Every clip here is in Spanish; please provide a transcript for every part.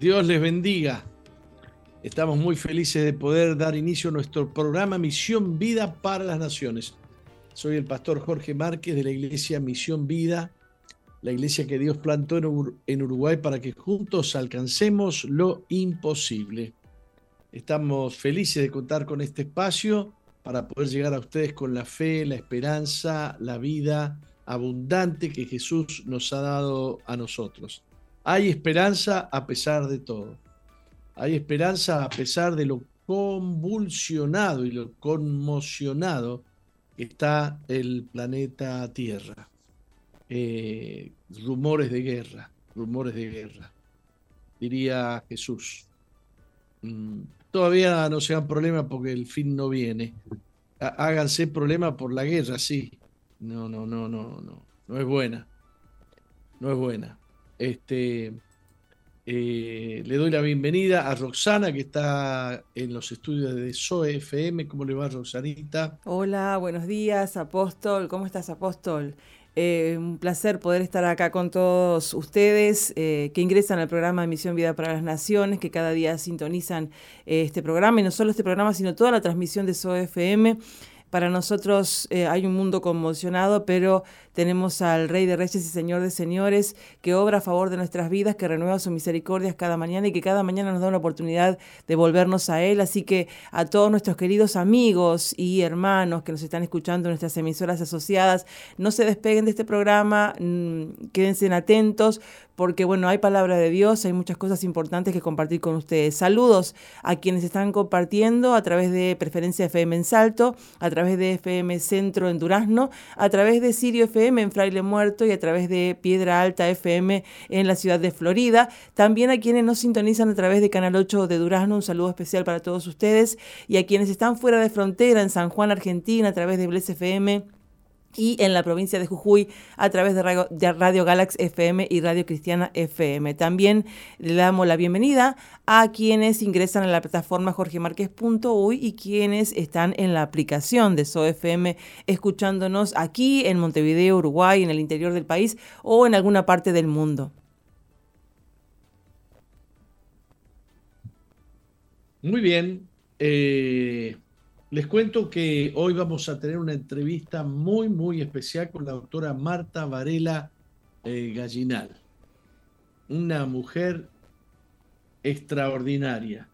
Dios les bendiga. Estamos muy felices de poder dar inicio a nuestro programa Misión Vida para las Naciones. Soy el pastor Jorge Márquez de la iglesia Misión Vida, la iglesia que Dios plantó en Uruguay para que juntos alcancemos lo imposible. Estamos felices de contar con este espacio para poder llegar a ustedes con la fe, la esperanza, la vida abundante que Jesús nos ha dado a nosotros. Hay esperanza a pesar de todo. Hay esperanza a pesar de lo convulsionado y lo conmocionado que está el planeta Tierra. Eh, rumores de guerra, rumores de guerra, diría Jesús. Mm, todavía no sean problemas porque el fin no viene. Háganse problemas por la guerra, sí. No, no, no, no, no. No es buena. No es buena. Este, eh, le doy la bienvenida a Roxana, que está en los estudios de SOE FM. ¿Cómo le va, Roxanita? Hola, buenos días, Apóstol. ¿Cómo estás, Apóstol? Eh, un placer poder estar acá con todos ustedes eh, que ingresan al programa de Misión Vida para las Naciones, que cada día sintonizan este programa, y no solo este programa, sino toda la transmisión de SOE FM. Para nosotros hay un mundo conmocionado, pero tenemos al Rey de Reyes y Señor de Señores, que obra a favor de nuestras vidas, que renueva sus misericordias cada mañana y que cada mañana nos da una oportunidad de volvernos a Él. Así que a todos nuestros queridos amigos y hermanos que nos están escuchando en nuestras emisoras asociadas, no se despeguen de este programa, mm, quédense atentos, porque bueno, hay palabra de Dios, hay muchas cosas importantes que compartir con ustedes. Saludos a quienes están compartiendo a través de Preferencia FM en Salto, a través de FM Centro en Durazno, a través de Sirio FM en Fraile Muerto y a través de Piedra Alta FM en la ciudad de Florida. También a quienes nos sintonizan a través de Canal 8 de Durazno, un saludo especial para todos ustedes. Y a quienes están fuera de frontera en San Juan, Argentina, a través de Bles FM y en la provincia de Jujuy a través de Radio, Galax FM y Radio Cristiana FM. También le damos la bienvenida a quienes ingresan a la plataforma jorgemarquez.uy y quienes están en la aplicación de SOFM escuchándonos aquí en Montevideo, Uruguay, en el interior del país o en alguna parte del mundo. Muy bien. Eh, les cuento que hoy vamos a tener una entrevista muy, muy especial con la doctora Marta Varela eh, Gallinal, una mujer extraordinaria.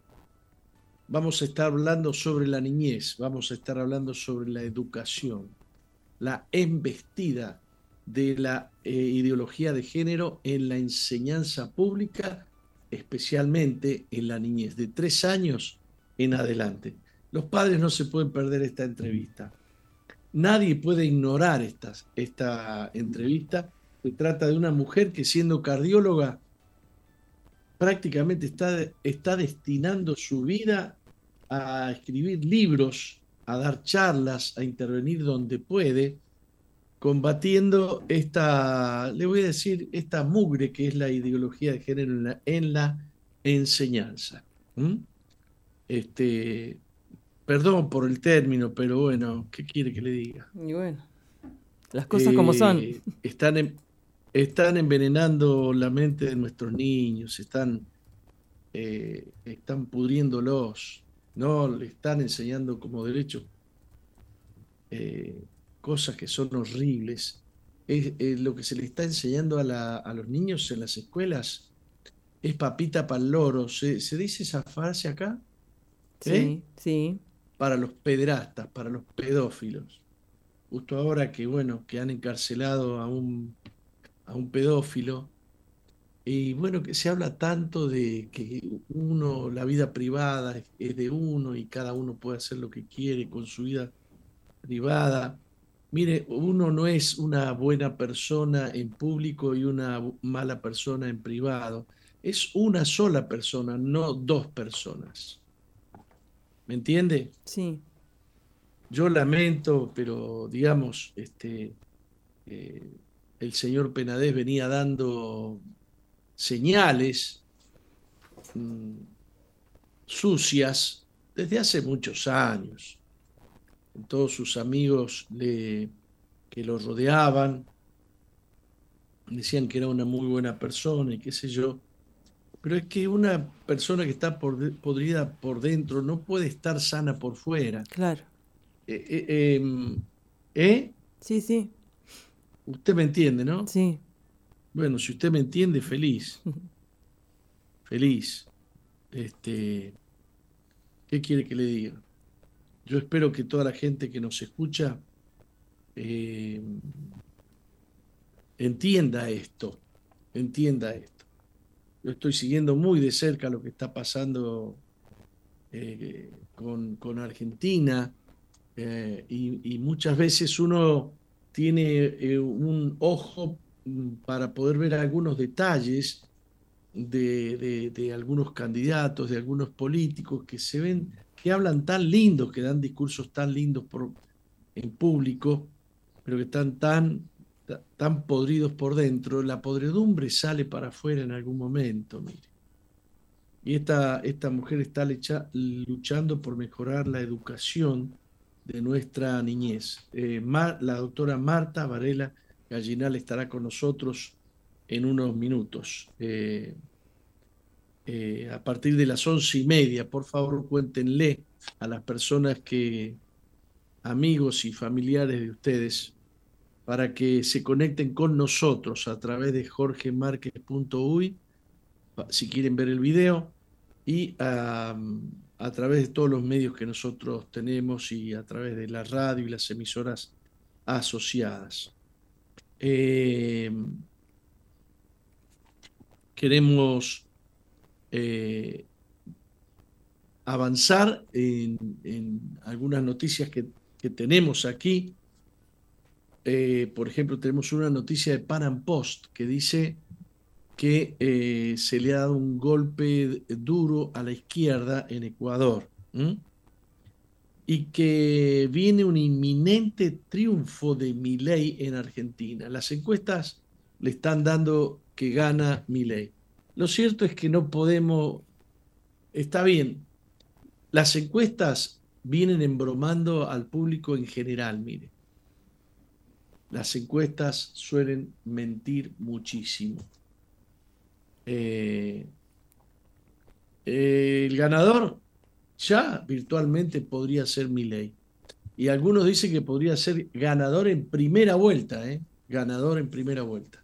Vamos a estar hablando sobre la niñez, vamos a estar hablando sobre la educación, la embestida de la eh, ideología de género en la enseñanza pública, especialmente en la niñez, de tres años en adelante. Los padres no se pueden perder esta entrevista. Nadie puede ignorar esta entrevista. Se trata de una mujer que siendo cardióloga prácticamente está, está destinando su vida a escribir libros, a dar charlas, a intervenir donde puede, combatiendo esta, le voy a decir, esta mugre que es la ideología de género en la, enseñanza. Este, Perdón por el término, pero bueno, ¿qué quiere que le diga? Y bueno, las cosas como son. Eh, están, están envenenando la mente de nuestros niños, están, eh, están pudriéndolos, no le están enseñando como derecho eh, cosas que son horribles. Es, lo que se le está enseñando a, a, los niños en las escuelas es papita para el loro. ¿Se, ¿Se dice esa frase acá? Sí, sí. Para los pederastas, para los pedófilos. Justo ahora que, bueno, que han encarcelado a un, a un pedófilo, y bueno, que se habla tanto de que uno, la vida privada es de uno y cada uno puede hacer lo que quiere con su vida privada. Mire, uno no es una buena persona en público y una mala persona en privado. Es una sola persona, no dos personas. ¿Me entiende? Sí. Yo lamento, pero digamos, este, eh, el señor Penadez venía dando señales mm, sucias desde hace muchos años. Todos sus amigos le, que lo rodeaban decían que era una muy buena persona y qué sé yo. Pero es que una persona que está podrida por dentro no puede estar sana por fuera. Claro. Eh, eh, em, ¿Eh? Sí, sí. Usted me entiende, ¿no? Sí. Bueno, si usted me entiende, feliz. Feliz. Este, ¿Qué quiere que le diga? Yo espero que toda la gente que nos escucha eh, entienda esto, entienda esto. Yo estoy siguiendo muy de cerca lo que está pasando eh, con, Argentina eh, y, muchas veces uno tiene un ojo Mm, para poder ver algunos detalles de, algunos candidatos, de algunos políticos que se ven, que hablan tan lindos, que dan discursos tan lindos en público, pero que están tan, tan podridos por dentro, la podredumbre sale para afuera en algún momento, mire. Y esta, esta mujer está luchando por mejorar la educación de nuestra niñez. Eh, la doctora Marta Varela Gallinal estará con nosotros en unos minutos. Eh, eh, a partir de las once y media, por favor, cuéntenle a las personas que, amigos y familiares de ustedes, para que se conecten con nosotros a través de jorgemarquez.uy, si quieren ver el video, y a través de todos los medios que nosotros tenemos y a través de la radio y las emisoras asociadas. Eh, queremos eh, avanzar en, algunas noticias que, tenemos aquí. Eh, por ejemplo, tenemos una noticia de Panam Post que dice que se le ha dado un golpe duro a la izquierda en Ecuador y que viene un inminente triunfo de Milei en Argentina. Las encuestas le están dando que gana Milei. Lo cierto es que no podemos, está bien, las encuestas vienen embromando al público en general, mire. Las encuestas suelen mentir muchísimo. Eh, el ganador ya virtualmente podría ser mi ley. Y algunos dicen que podría ser ganador en primera vuelta, ¿eh? ganador en primera vuelta.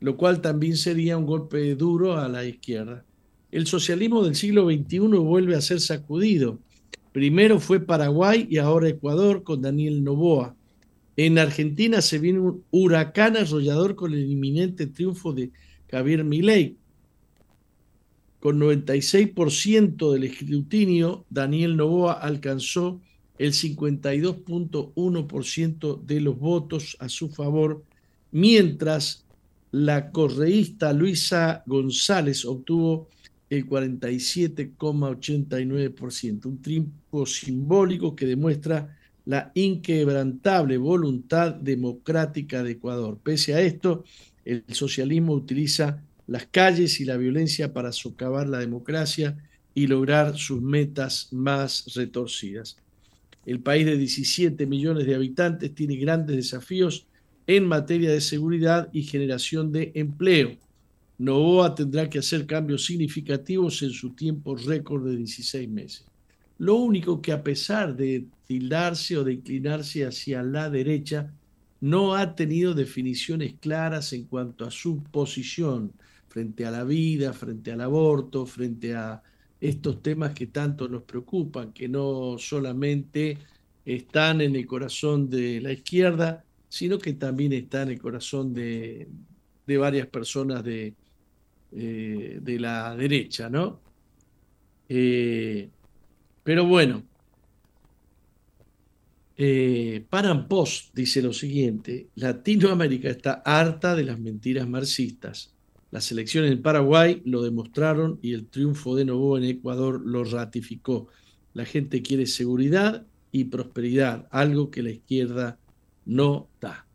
Lo cual también sería un golpe duro a la izquierda. El socialismo del siglo XXI vuelve a ser sacudido. Primero fue Paraguay y ahora Ecuador con Daniel Novoa. En Argentina se viene un huracán arrollador con el inminente triunfo de Javier Milei, con 96% del escrutinio, Daniel Novoa alcanzó el 52.1% de los votos a su favor, mientras la correísta Luisa González obtuvo el 47,89%, un triunfo simbólico que demuestra la inquebrantable voluntad democrática de Ecuador. Pese a esto, el socialismo utiliza las calles y la violencia para socavar la democracia y lograr sus metas más retorcidas. El país de 17 millones de habitantes tiene grandes desafíos en materia de seguridad y generación de empleo. Novoa tendrá que hacer cambios significativos en su tiempo récord de 16 meses. Lo único que a pesar de tildarse o de inclinarse hacia la derecha, no ha tenido definiciones claras en cuanto a su posición frente a la vida, frente al aborto, frente a estos temas que tanto nos preocupan, que no solamente están en el corazón de la izquierda, sino que también están en el corazón de, varias personas de, eh, de la derecha, ¿no? Eh, pero bueno, eh, Paran Post dice lo siguiente, Latinoamérica está harta de las mentiras marxistas. Las elecciones en Paraguay lo demostraron y el triunfo de Novoa en Ecuador lo ratificó. La gente quiere seguridad y prosperidad, algo que la izquierda no da.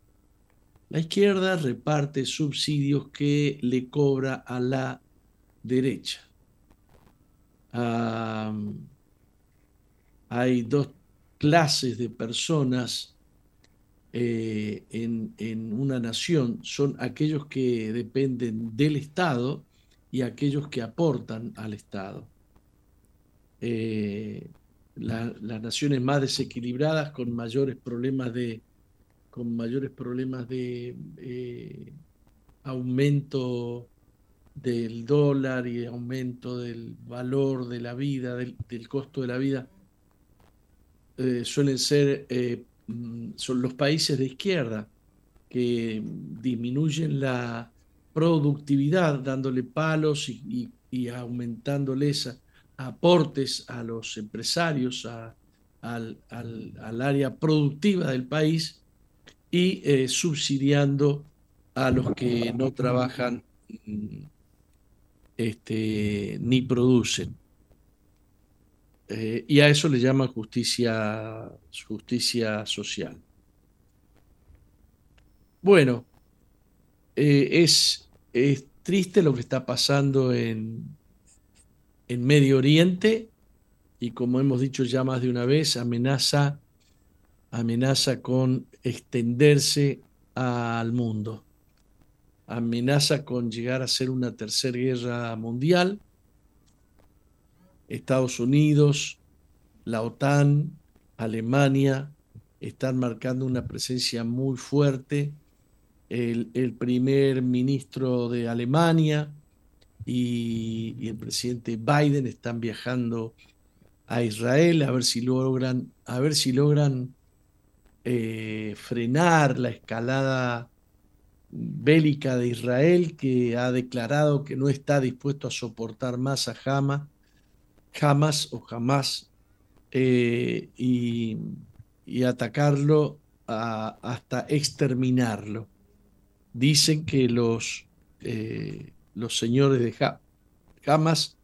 La izquierda reparte subsidios que le cobra a la derecha. Hay dos clases de personas eh, en, una nación. Son aquellos que dependen del Estado y aquellos que aportan al Estado. Eh, las naciones más desequilibradas con mayores problemas de con mayores problemas de eh, aumento del dólar y aumento del valor de la vida, del, costo de la vida, eh, suelen ser eh, mm, son los países de izquierda que disminuyen la productividad dándole palos y, aumentándoles aportes a los empresarios, al, área productiva del país y eh, subsidiando a los que no trabajan mm, este, ni producen. Eh, y a eso le llaman justicia, justicia social. Bueno, eh, es, es, triste lo que está pasando en, en Medio Oriente y como hemos dicho ya más de una vez, amenaza, amenaza con extenderse al mundo. Amenaza con llegar a ser una tercera guerra mundial. Estados Unidos, la OTAN, Alemania están marcando una presencia muy fuerte. El, primer ministro de Alemania y, el presidente Biden están viajando a Israel a ver si logran, a ver si logran eh, frenar la escalada bélica de Israel, que ha declarado que no está dispuesto a soportar más a Hamas, Hamas o jamás, eh, y, atacarlo hasta exterminarlo. Dicen que los, eh, los señores de Hamas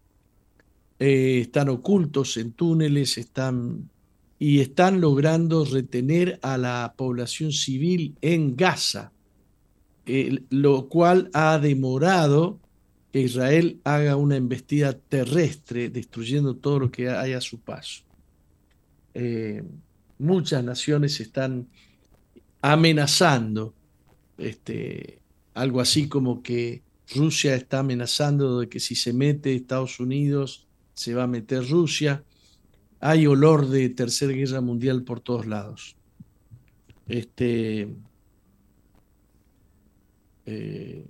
están ocultos en túneles, están y están logrando retener a la población civil en Gaza, lo cual ha demorado Israel haga una embestida terrestre, destruyendo todo lo que hay a su paso. Eh, muchas naciones están amenazando, este, algo así como que Rusia está amenazando de que si se mete Estados Unidos, se va a meter Rusia hay olor de tercera guerra mundial por todos lados. Este, eh,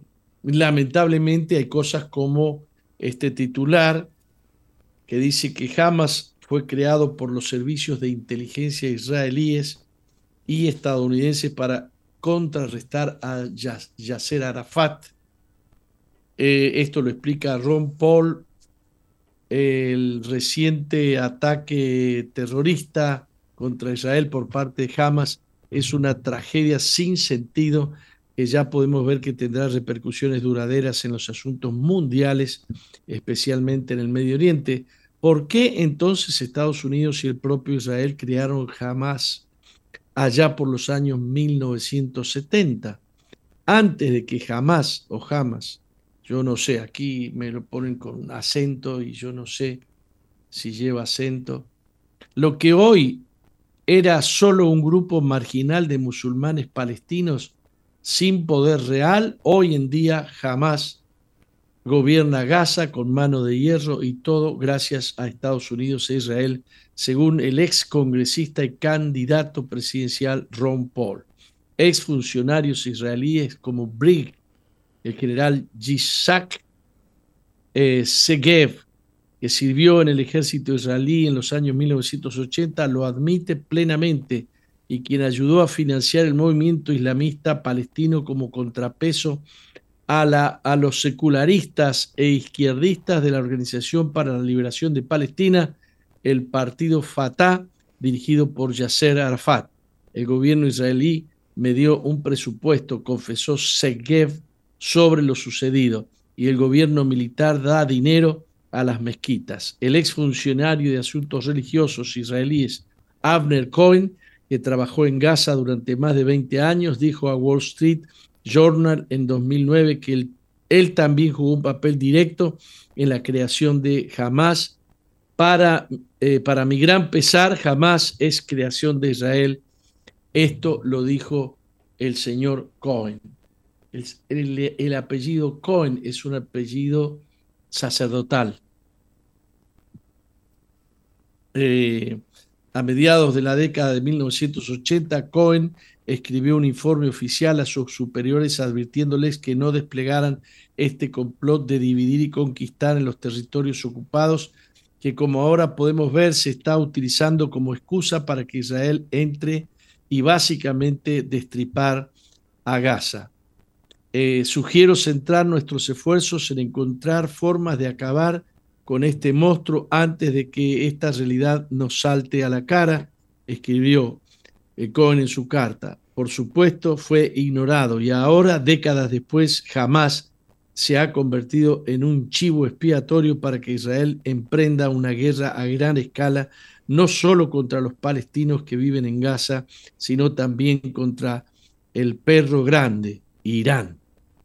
lamentablemente hay cosas como este titular que dice que Hamas fue creado por los servicios de inteligencia israelíes y estadounidenses para contrarrestar a Yasser Arafat. Eh, esto lo explica Ron Paul, el reciente ataque terrorista contra Israel por parte de Hamas es una tragedia sin sentido que ya podemos ver que tendrá repercusiones duraderas en los asuntos mundiales, especialmente en el Medio Oriente. ¿Por qué entonces Estados Unidos y el propio Israel crearon Hamas allá por los años 1970? Antes de que Hamas o Hamas yo no sé, aquí me lo ponen con acento y yo no sé si lleva acento. Lo que hoy era solo un grupo marginal de musulmanes palestinos sin poder real, hoy en día jamás gobierna Gaza con mano de hierro y todo gracias a Estados Unidos e Israel, según el ex congresista y candidato presidencial Ron Paul. Ex funcionarios israelíes como Brig el general Yitzhak eh, Segev que sirvió en el ejército israelí en los años 1980, lo admite plenamente y quien ayudó a financiar el movimiento islamista palestino como contrapeso a, los secularistas e izquierdistas de la Organización para la Liberación de Palestina, el partido Fatah, dirigido por Yasser Arafat. El gobierno israelí me dio un presupuesto, confesó Segev, sobre lo sucedido, y el gobierno militar da dinero a las mezquitas. El exfuncionario de asuntos religiosos israelíes, Abner Cohen, que trabajó en Gaza durante más de 20 años, dijo a Wall Street Journal en 2009 que él, también jugó un papel directo en la creación de Hamas. Para, eh, para mi gran pesar, Hamas es creación de Israel. Esto lo dijo el señor Cohen. El, el, apellido Cohen es un apellido sacerdotal. Eh, a mediados de la década de 1980, Cohen escribió un informe oficial a sus superiores advirtiéndoles que no desplegaran este complot de dividir y conquistar en los territorios ocupados, que como ahora podemos ver se está utilizando como excusa para que Israel entre y básicamente destripar a Gaza. Eh, sugiero centrar nuestros esfuerzos en encontrar formas de acabar con este monstruo antes de que esta realidad nos salte a la cara, escribió Cohen en su carta. Por supuesto, fue ignorado y ahora, décadas después, jamás se ha convertido en un chivo expiatorio para que Israel emprenda una guerra a gran escala, no solo contra los palestinos que viven en Gaza, sino también contra el perro grande, Irán.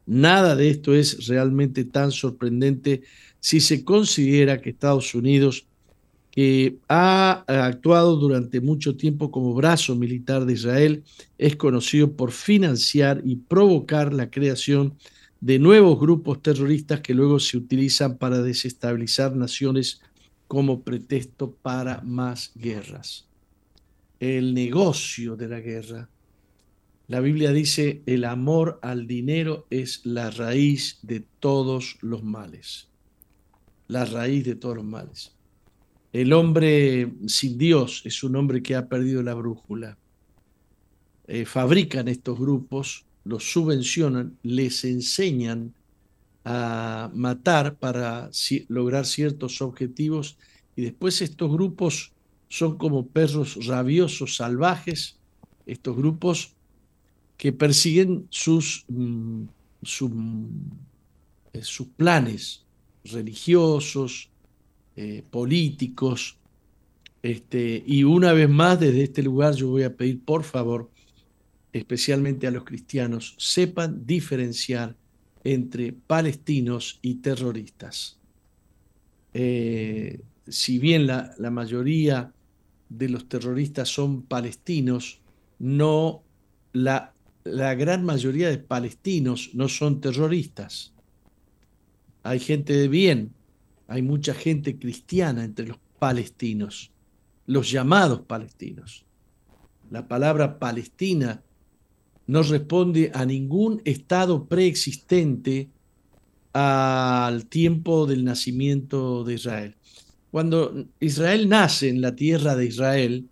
Nada de esto es realmente tan sorprendente si se considera que Estados Unidos, que ha actuado durante mucho tiempo como brazo militar de Israel, es conocido por financiar y provocar la creación de nuevos grupos terroristas que luego se utilizan para desestabilizar naciones como pretexto para más guerras. El negocio de la guerra. La Biblia dice, el amor al dinero es la raíz de todos los males la raíz de todos los males. El hombre sin Dios es un hombre que ha perdido la brújula. Eh, fabrican estos grupos, los subvencionan, les enseñan a matar para lograr ciertos objetivos y después estos grupos son como perros rabiosos, salvajes, estos grupos que persiguen sus, mm, eh, sus planes, religiosos, eh, políticos. Este, y una vez más, desde este lugar yo voy a pedir, por favor, especialmente a los cristianos, sepan diferenciar entre palestinos y terroristas. Eh, si bien la, la, mayoría de los terroristas son palestinos, no la, la gran mayoría de palestinos no son terroristas hay gente de bien, hay mucha gente cristiana entre los palestinos, los llamados palestinos. La palabra Palestina no responde a ningún estado preexistente al tiempo del nacimiento de Israel. Cuando Israel nace en la tierra de Israel,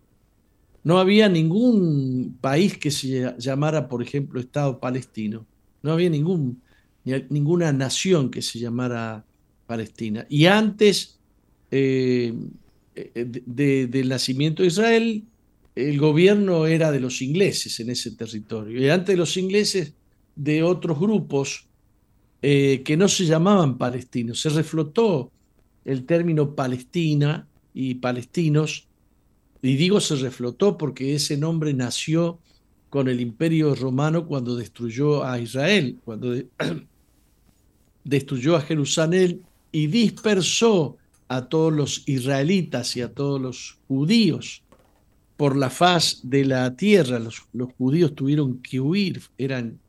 no había ningún país que se llamara, por ejemplo, Estado palestino. No había ningún ninguna nación que se llamara Palestina. Y antes eh, eh, del nacimiento de Israel, el gobierno era de los ingleses en ese territorio. Y antes de los ingleses, de otros grupos eh, que no se llamaban palestinos. Se reflotó el término Palestina y palestinos, y digo se reflotó porque ese nombre nació con el imperio romano cuando destruyó a Israel, cuando destruyó a Jerusalén y dispersó a todos los israelitas y a todos los judíos por la faz de la tierra. Los, judíos tuvieron que huir, eran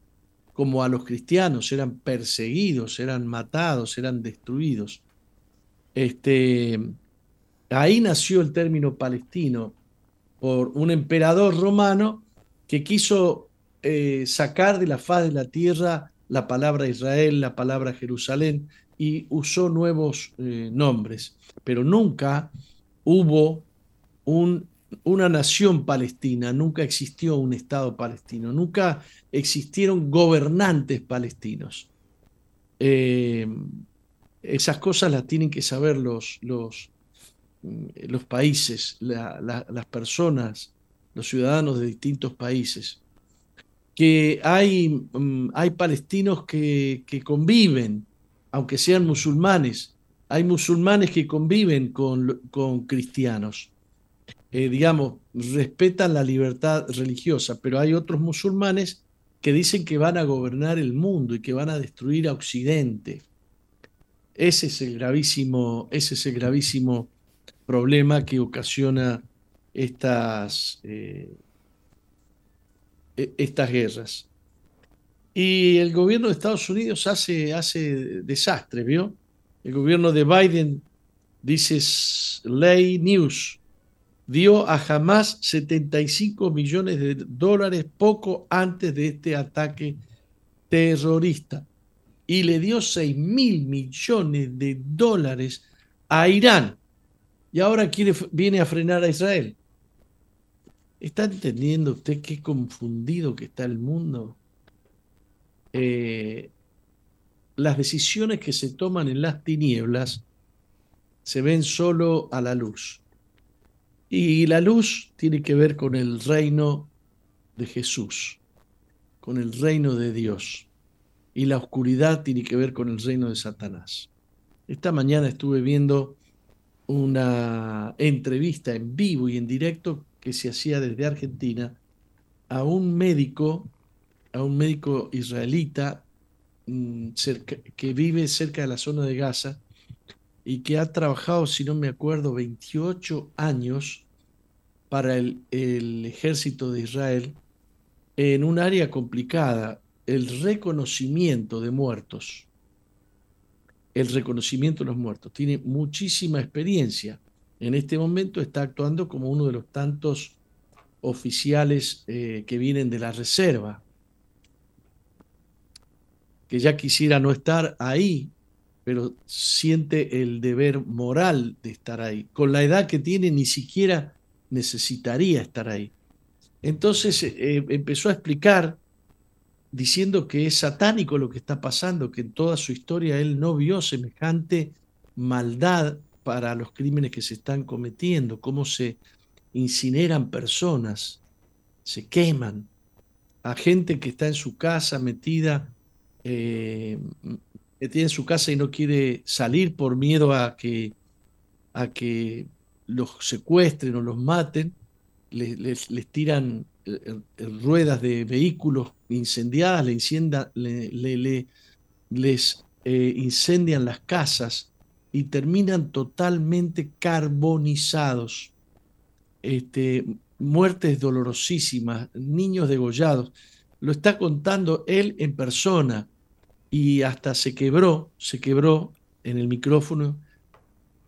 como a los cristianos, eran perseguidos, eran matados, eran destruidos. Este, ahí nació el término palestino por un emperador romano que quiso eh, sacar de la faz de la tierra la palabra Israel, la palabra Jerusalén, y usó nuevos eh, nombres, pero nunca hubo un, una nación palestina, nunca existió un Estado palestino, nunca existieron gobernantes palestinos. Eh, esas cosas las tienen que saber los, los, los países, las personas, los ciudadanos de distintos países. Que hay, mm, hay palestinos que, que conviven, aunque sean musulmanes, hay musulmanes que conviven con, con cristianos. Eh, digamos, respetan la libertad religiosa, pero hay otros musulmanes que dicen que van a gobernar el mundo y que van a destruir a Occidente. Ese es el gravísimo, ese es el gravísimo problema que ocasiona estas, eh, estas guerras. Y el gobierno de Estados Unidos hace, hace desastre, ¿vio? El gobierno de Biden dice Ley News dio a Hamas 75 millones de dólares poco antes de este ataque terrorista y le dio 6 mil millones de dólares a Irán y ahora quiere, viene a frenar a Israel. ¿Está entendiendo usted qué confundido que está el mundo? Eh, las decisiones que se toman en las tinieblas se ven solo a la luz. Y la luz tiene que ver con el reino de Jesús, con el reino de Dios y la oscuridad tiene que ver con el reino de Satanás. Esta mañana estuve viendo una entrevista en vivo y en directo que se hacía desde Argentina a un médico, a un médico israelita mm, que vive cerca de la zona de Gaza y que ha trabajado, si no me acuerdo, 28 años para el, el ejército de Israel en un área complicada, el reconocimiento de muertos, el reconocimiento de los muertos. Tiene muchísima experiencia. En este momento está actuando como uno de los tantos oficiales eh, que vienen de la reserva, que ya quisiera no estar ahí, pero siente el deber moral de estar ahí. Con la edad que tiene ni siquiera necesitaría estar ahí. Entonces eh, empezó a explicar diciendo que es satánico lo que está pasando, que en toda su historia él no vio semejante maldad para los crímenes que se están cometiendo, cómo se incineran personas, se queman, a gente que está en su casa metida, eh, metida en su casa y no quiere salir por miedo a que, a que los secuestren o los maten, les, les tiran ruedas de vehículos incendiadas, le, les eh, incendian las casas y terminan totalmente carbonizados. Este, muertes dolorosísimas, niños degollados. Lo está contando él en persona y hasta se quebró, se quebró en el micrófono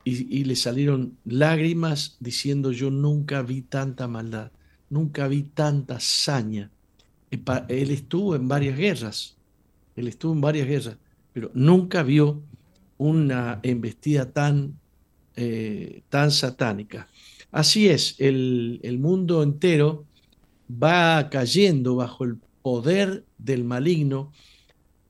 y, y le salieron lágrimas diciendo yo nunca vi tanta maldad. Nunca vi tanta hazaña. Él estuvo en varias guerras, él estuvo en varias guerras, pero nunca vio una embestida tan, eh, tan satánica. Así es, el, el mundo entero va cayendo bajo el poder del maligno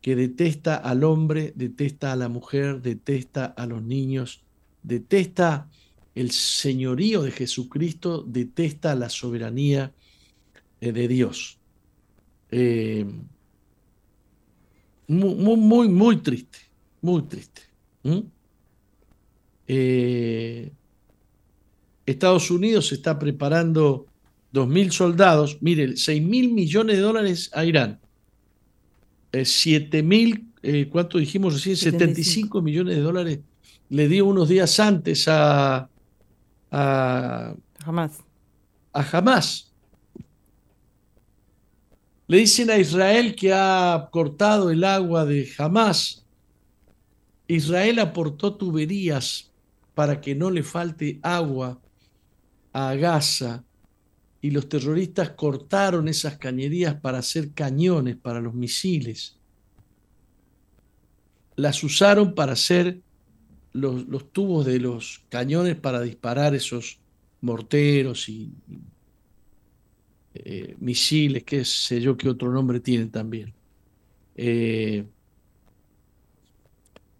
que detesta al hombre, detesta a la mujer, detesta a los niños, detesta el señorío de Jesucristo detesta la soberanía eh, de Dios. Eh, muy, muy, muy, triste, muy triste. Eh, Estados Unidos está preparando 2.000 soldados, mire, 6 mil millones de dólares a Irán, 7 mil, ¿cuánto dijimos recién? 75 millones de dólares le dio unos días antes a, a Jamás. A jamás. Le dicen a Israel que ha cortado el agua de jamás. Israel aportó tuberías para que no le falte agua a Gaza y los terroristas cortaron esas cañerías para hacer cañones para los misiles. las usaron para hacer los, tubos de los cañones para disparar esos morteros y, eh, misiles, qué sé yo qué otro nombre tienen también. Eh,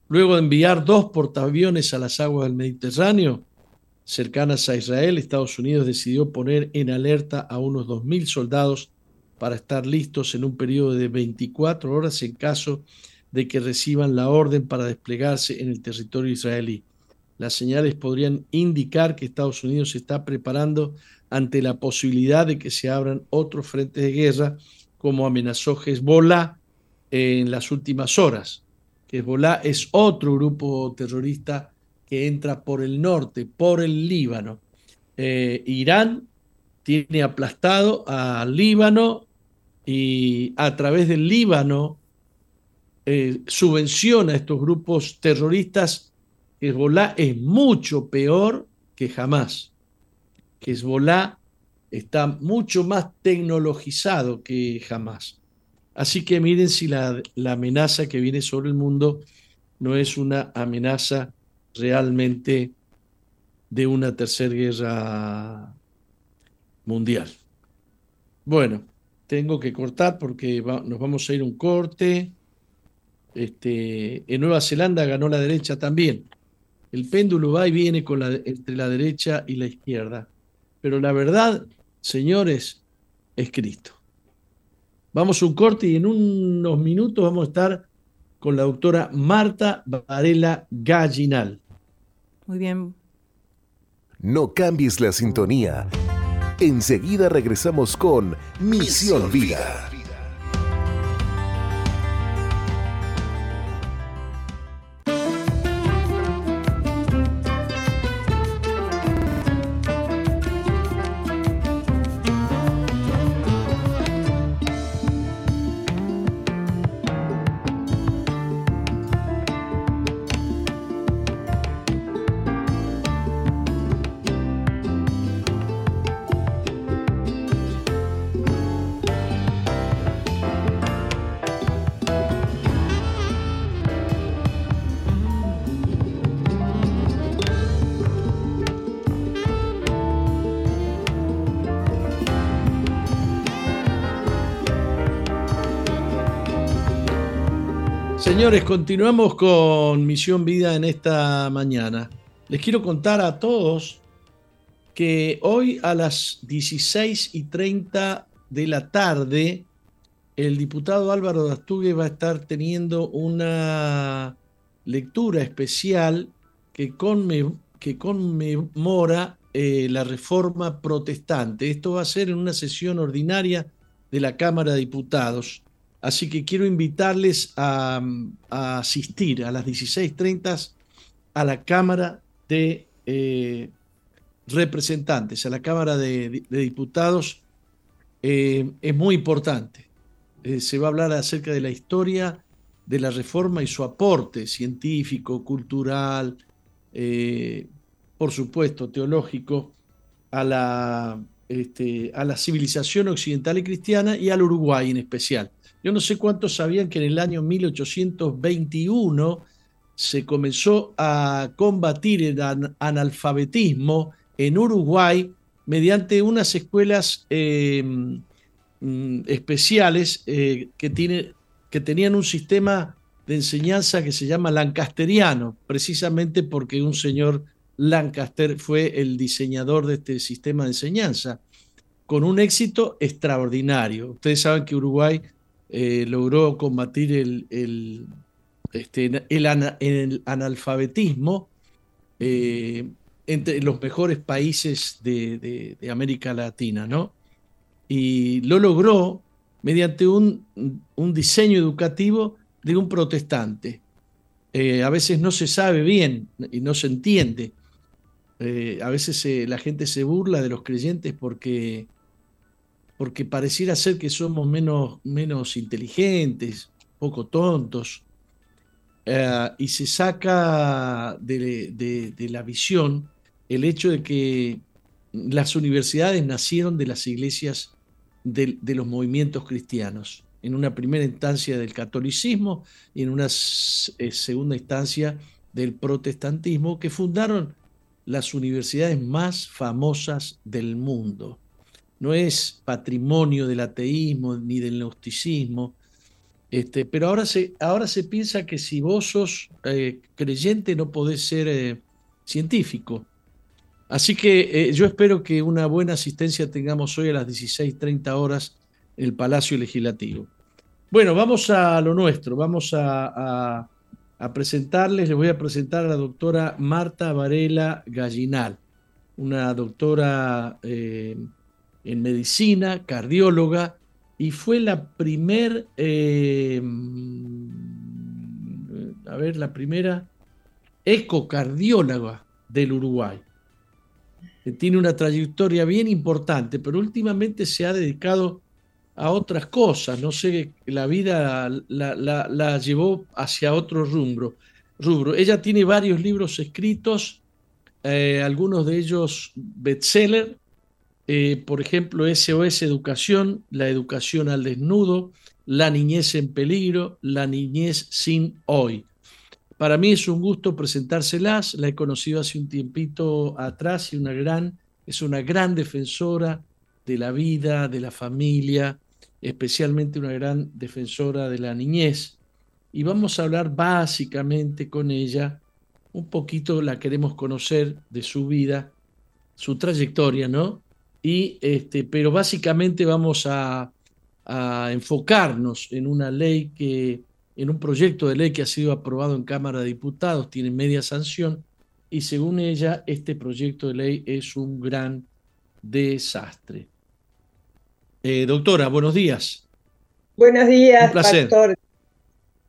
luego de enviar dos portaaviones a las aguas del Mediterráneo, cercanas a Israel, Estados Unidos decidió poner en alerta a unos 2.000 soldados para estar listos en un periodo de 24 horas en caso de que reciban la orden para desplegarse en el territorio israelí. Las señales podrían indicar que Estados Unidos se está preparando ante la posibilidad de que se abran otros frentes de guerra, como amenazó Hezbollah en las últimas horas. Hezbollah es otro grupo terrorista que entra por el norte, por el Líbano. Eh, Irán tiene aplastado al Líbano y a través del Líbano eh, subvenciona a estos grupos terroristas. Hezbollah es mucho peor que jamás. Hezbollah está mucho más tecnologizado que jamás. Así que miren si la, amenaza que viene sobre el mundo no es una amenaza realmente de una tercera guerra mundial. Bueno, tengo que cortar porque nos vamos a ir un corte. Este, en Nueva Zelanda ganó la derecha también. El péndulo va y viene entre la derecha y la izquierda. Pero la verdad, señores, es Cristo. Vamos a un corte y en unos minutos vamos a estar con la doctora Marta Varela Gallinal. Muy bien. No cambies la sintonía. Enseguida regresamos con Misión Vida. Señores, continuamos con Misión Vida en esta mañana. Les quiero contar a todos que hoy a las 16 y 30 de la tarde, el diputado Álvaro Dastugue va a estar teniendo una lectura especial que, conmemora eh, la reforma protestante. Esto va a ser en una sesión ordinaria de la Cámara de Diputados. Así que quiero invitarles a, asistir a las 16.30 a la Cámara de eh, Representantes, a la Cámara de, Diputados. Eh, es muy importante. Eh, se va a hablar acerca de la historia de la reforma y su aporte científico, cultural, por supuesto, teológico, a la, este, a la civilización occidental y cristiana y al Uruguay en especial. Yo no sé cuántos sabían que en el año 1821 se comenzó a combatir el analfabetismo en Uruguay mediante unas escuelas em, mm, especiales eh, que, que tenían un sistema de enseñanza que se llama lancasteriano, precisamente porque un señor Lancaster fue el diseñador de este sistema de enseñanza, con un éxito extraordinario. Ustedes saben que Uruguay eh, logró combatir el, el, este, el, analfabetismo eh, entre los mejores países de, América Latina, ¿no? Y lo logró mediante un, un diseño educativo de un protestante. Eh, a veces no se sabe bien y no se entiende. a veces la gente se burla de los creyentes porque porque pareciera ser que somos menos, menos inteligentes, poco tontos, eh, y se saca de, la visión el hecho de que las universidades nacieron de las iglesias de, los movimientos cristianos. en una primera instancia del catolicismo y en una eh, segunda instancia del protestantismo, que fundaron las universidades más famosas del mundo. No es patrimonio del ateísmo ni del gnosticismo, este, pero ahora se, ahora se piensa que si vos sos eh, creyente no podés ser eh, científico. Así que yo espero que una buena asistencia tengamos hoy a las 16.30 horas en el Palacio Legislativo. Bueno, vamos a lo nuestro, vamos a, presentarles, les voy a presentar a la doctora Marta Varela Gallinal, una doctora eh, en medicina, cardióloga, y fue la primer, eh, a ver, la primera ecocardióloga del Uruguay. Tiene una trayectoria bien importante, pero últimamente se ha dedicado a otras cosas, no sé, la vida la, llevó hacia otro rubro. rubro. Ella tiene varios libros escritos, eh, algunos de ellos bestseller, eh, por ejemplo, SOS Educación, La Educación al Desnudo, La Niñez en Peligro, La Niñez sin Hoy. Para mí es un gusto presentárselas, la he conocido hace un tiempito atrás y una gran, es una gran defensora de la vida, de la familia, especialmente una gran defensora de la niñez. Y vamos a hablar básicamente con ella, un poquito la queremos conocer de su vida, su trayectoria, ¿no? Y este, pero básicamente vamos a, a enfocarnos en una ley que, en un proyecto de ley que ha sido aprobado en Cámara de Diputados, tiene media sanción, y según ella, este proyecto de ley es un gran desastre. Eh, doctora, buenos días. Buenos días, pastor.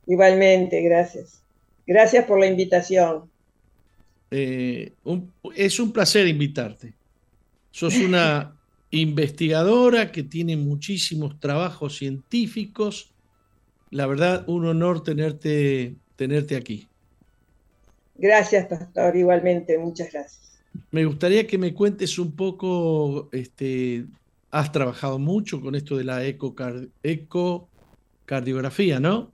Igualmente, gracias. Gracias por la invitación. Eh, es un placer invitarte. Sos una investigadora que tiene muchísimos trabajos científicos. La verdad, un honor tenerte, tenerte aquí. Gracias, pastor. Igualmente, muchas gracias. Me gustaría que me cuentes un poco este, has trabajado mucho con esto de la ecocardiografía, ¿no?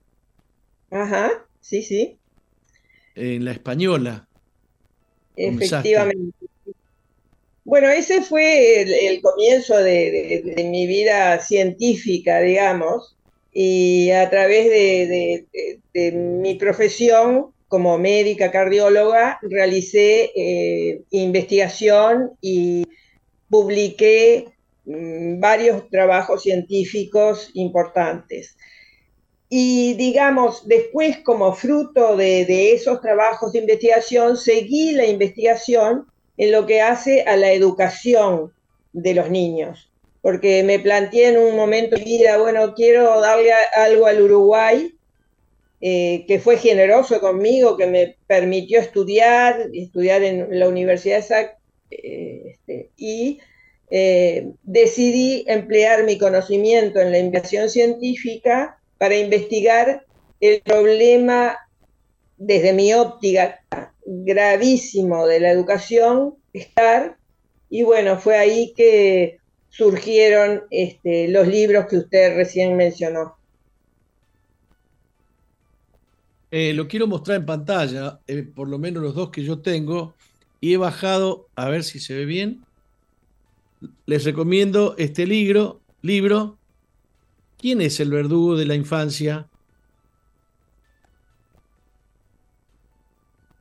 Ajá, sí, sí. En la española. Efectivamente. Bueno, ese fue el, comienzo de, mi vida científica, digamos, y a través de, mi profesión como médica cardióloga realicé eh, investigación y publiqué Mm, varios trabajos científicos importantes. Y digamos, después como fruto de, esos trabajos de investigación, seguí la investigación en lo que hace a la educación de los niños, porque me planteé en un momento de vida, bueno, quiero darle algo al Uruguay, eh, que fue generoso conmigo, que me permitió estudiar, estudiar en la Universidad de SAC, eh, este, y eh, decidí emplear mi conocimiento en la investigación científica para investigar el problema desde mi óptica gravísimo de la educación estar y bueno, fue ahí que surgieron este, los libros que usted recién mencionó. Eh, lo quiero mostrar en pantalla, eh, por lo menos los dos que yo tengo, y he bajado, a ver si se ve bien, les recomiendo este libro, libro. ¿Quién es el verdugo de la infancia?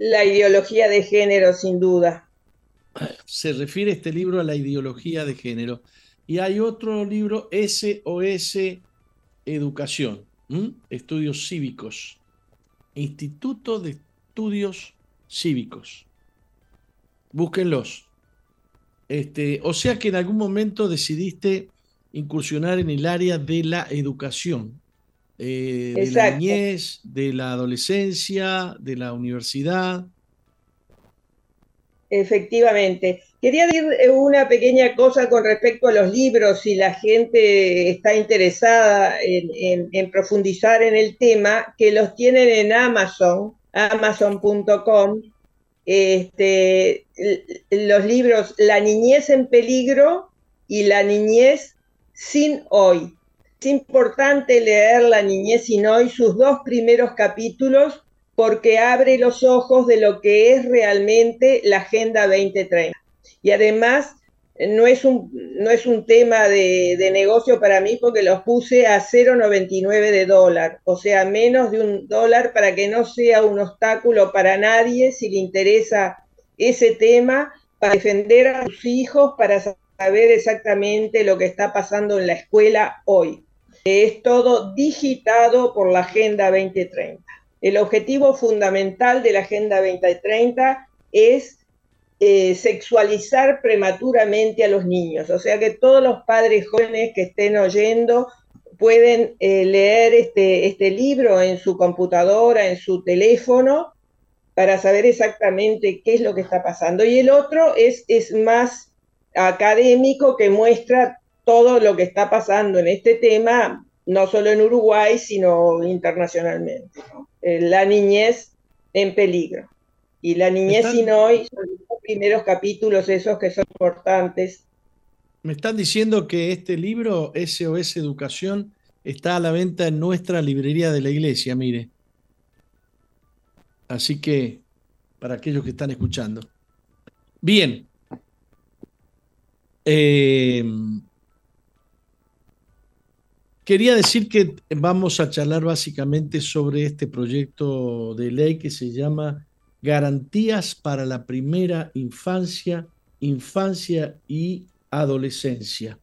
La ideología de género, sin duda. Se refiere este libro a la ideología de género. Y hay otro libro, SOS Educación, Estudios Cívicos. Instituto de Estudios Cívicos. Búsquenlos. Este, o sea que en algún momento decidiste incursionar en el área de la educación, eh, de la niñez, de la adolescencia, de la universidad. Efectivamente. Quería decir eh, una pequeña cosa con respecto a los libros, si la gente está interesada en profundizar en el tema, que los tienen en Amazon, amazon.com, este, los libros La niñez en peligro y La niñez sin hoy. Importante leer La niñez y hoy, sus dos primeros capítulos, porque abre los ojos de lo que es realmente la Agenda 2030. Y además no es un, no es un tema de, de, negocio para mí porque los puse a 0,99 de dólar, o sea, menos de un dólar para que no sea un obstáculo para nadie si le interesa ese tema, para defender a sus hijos, para saber exactamente lo que está pasando en la escuela hoy. Es todo digitado por la Agenda 2030. El objetivo fundamental de la Agenda 2030 es eh, sexualizar prematuramente a los niños. O sea que todos los padres jóvenes que estén oyendo pueden eh, leer este, este libro en su computadora, en su teléfono, para saber exactamente qué es lo que está pasando. Y el otro es, es más académico que muestra todo lo que está pasando en este tema, no solo en Uruguay, sino internacionalmente. Eh, la niñez en peligro. Y la niñez sin hoy son los primeros capítulos esos que son importantes. Me están diciendo que este libro, SOS Educación, está a la venta en nuestra librería de la iglesia, mire. Así que, para aquellos que están escuchando. Bien. Eh, quería decir que vamos a charlar básicamente sobre este proyecto de ley que se llama Garantías para la primera infancia, infancia y adolescencia.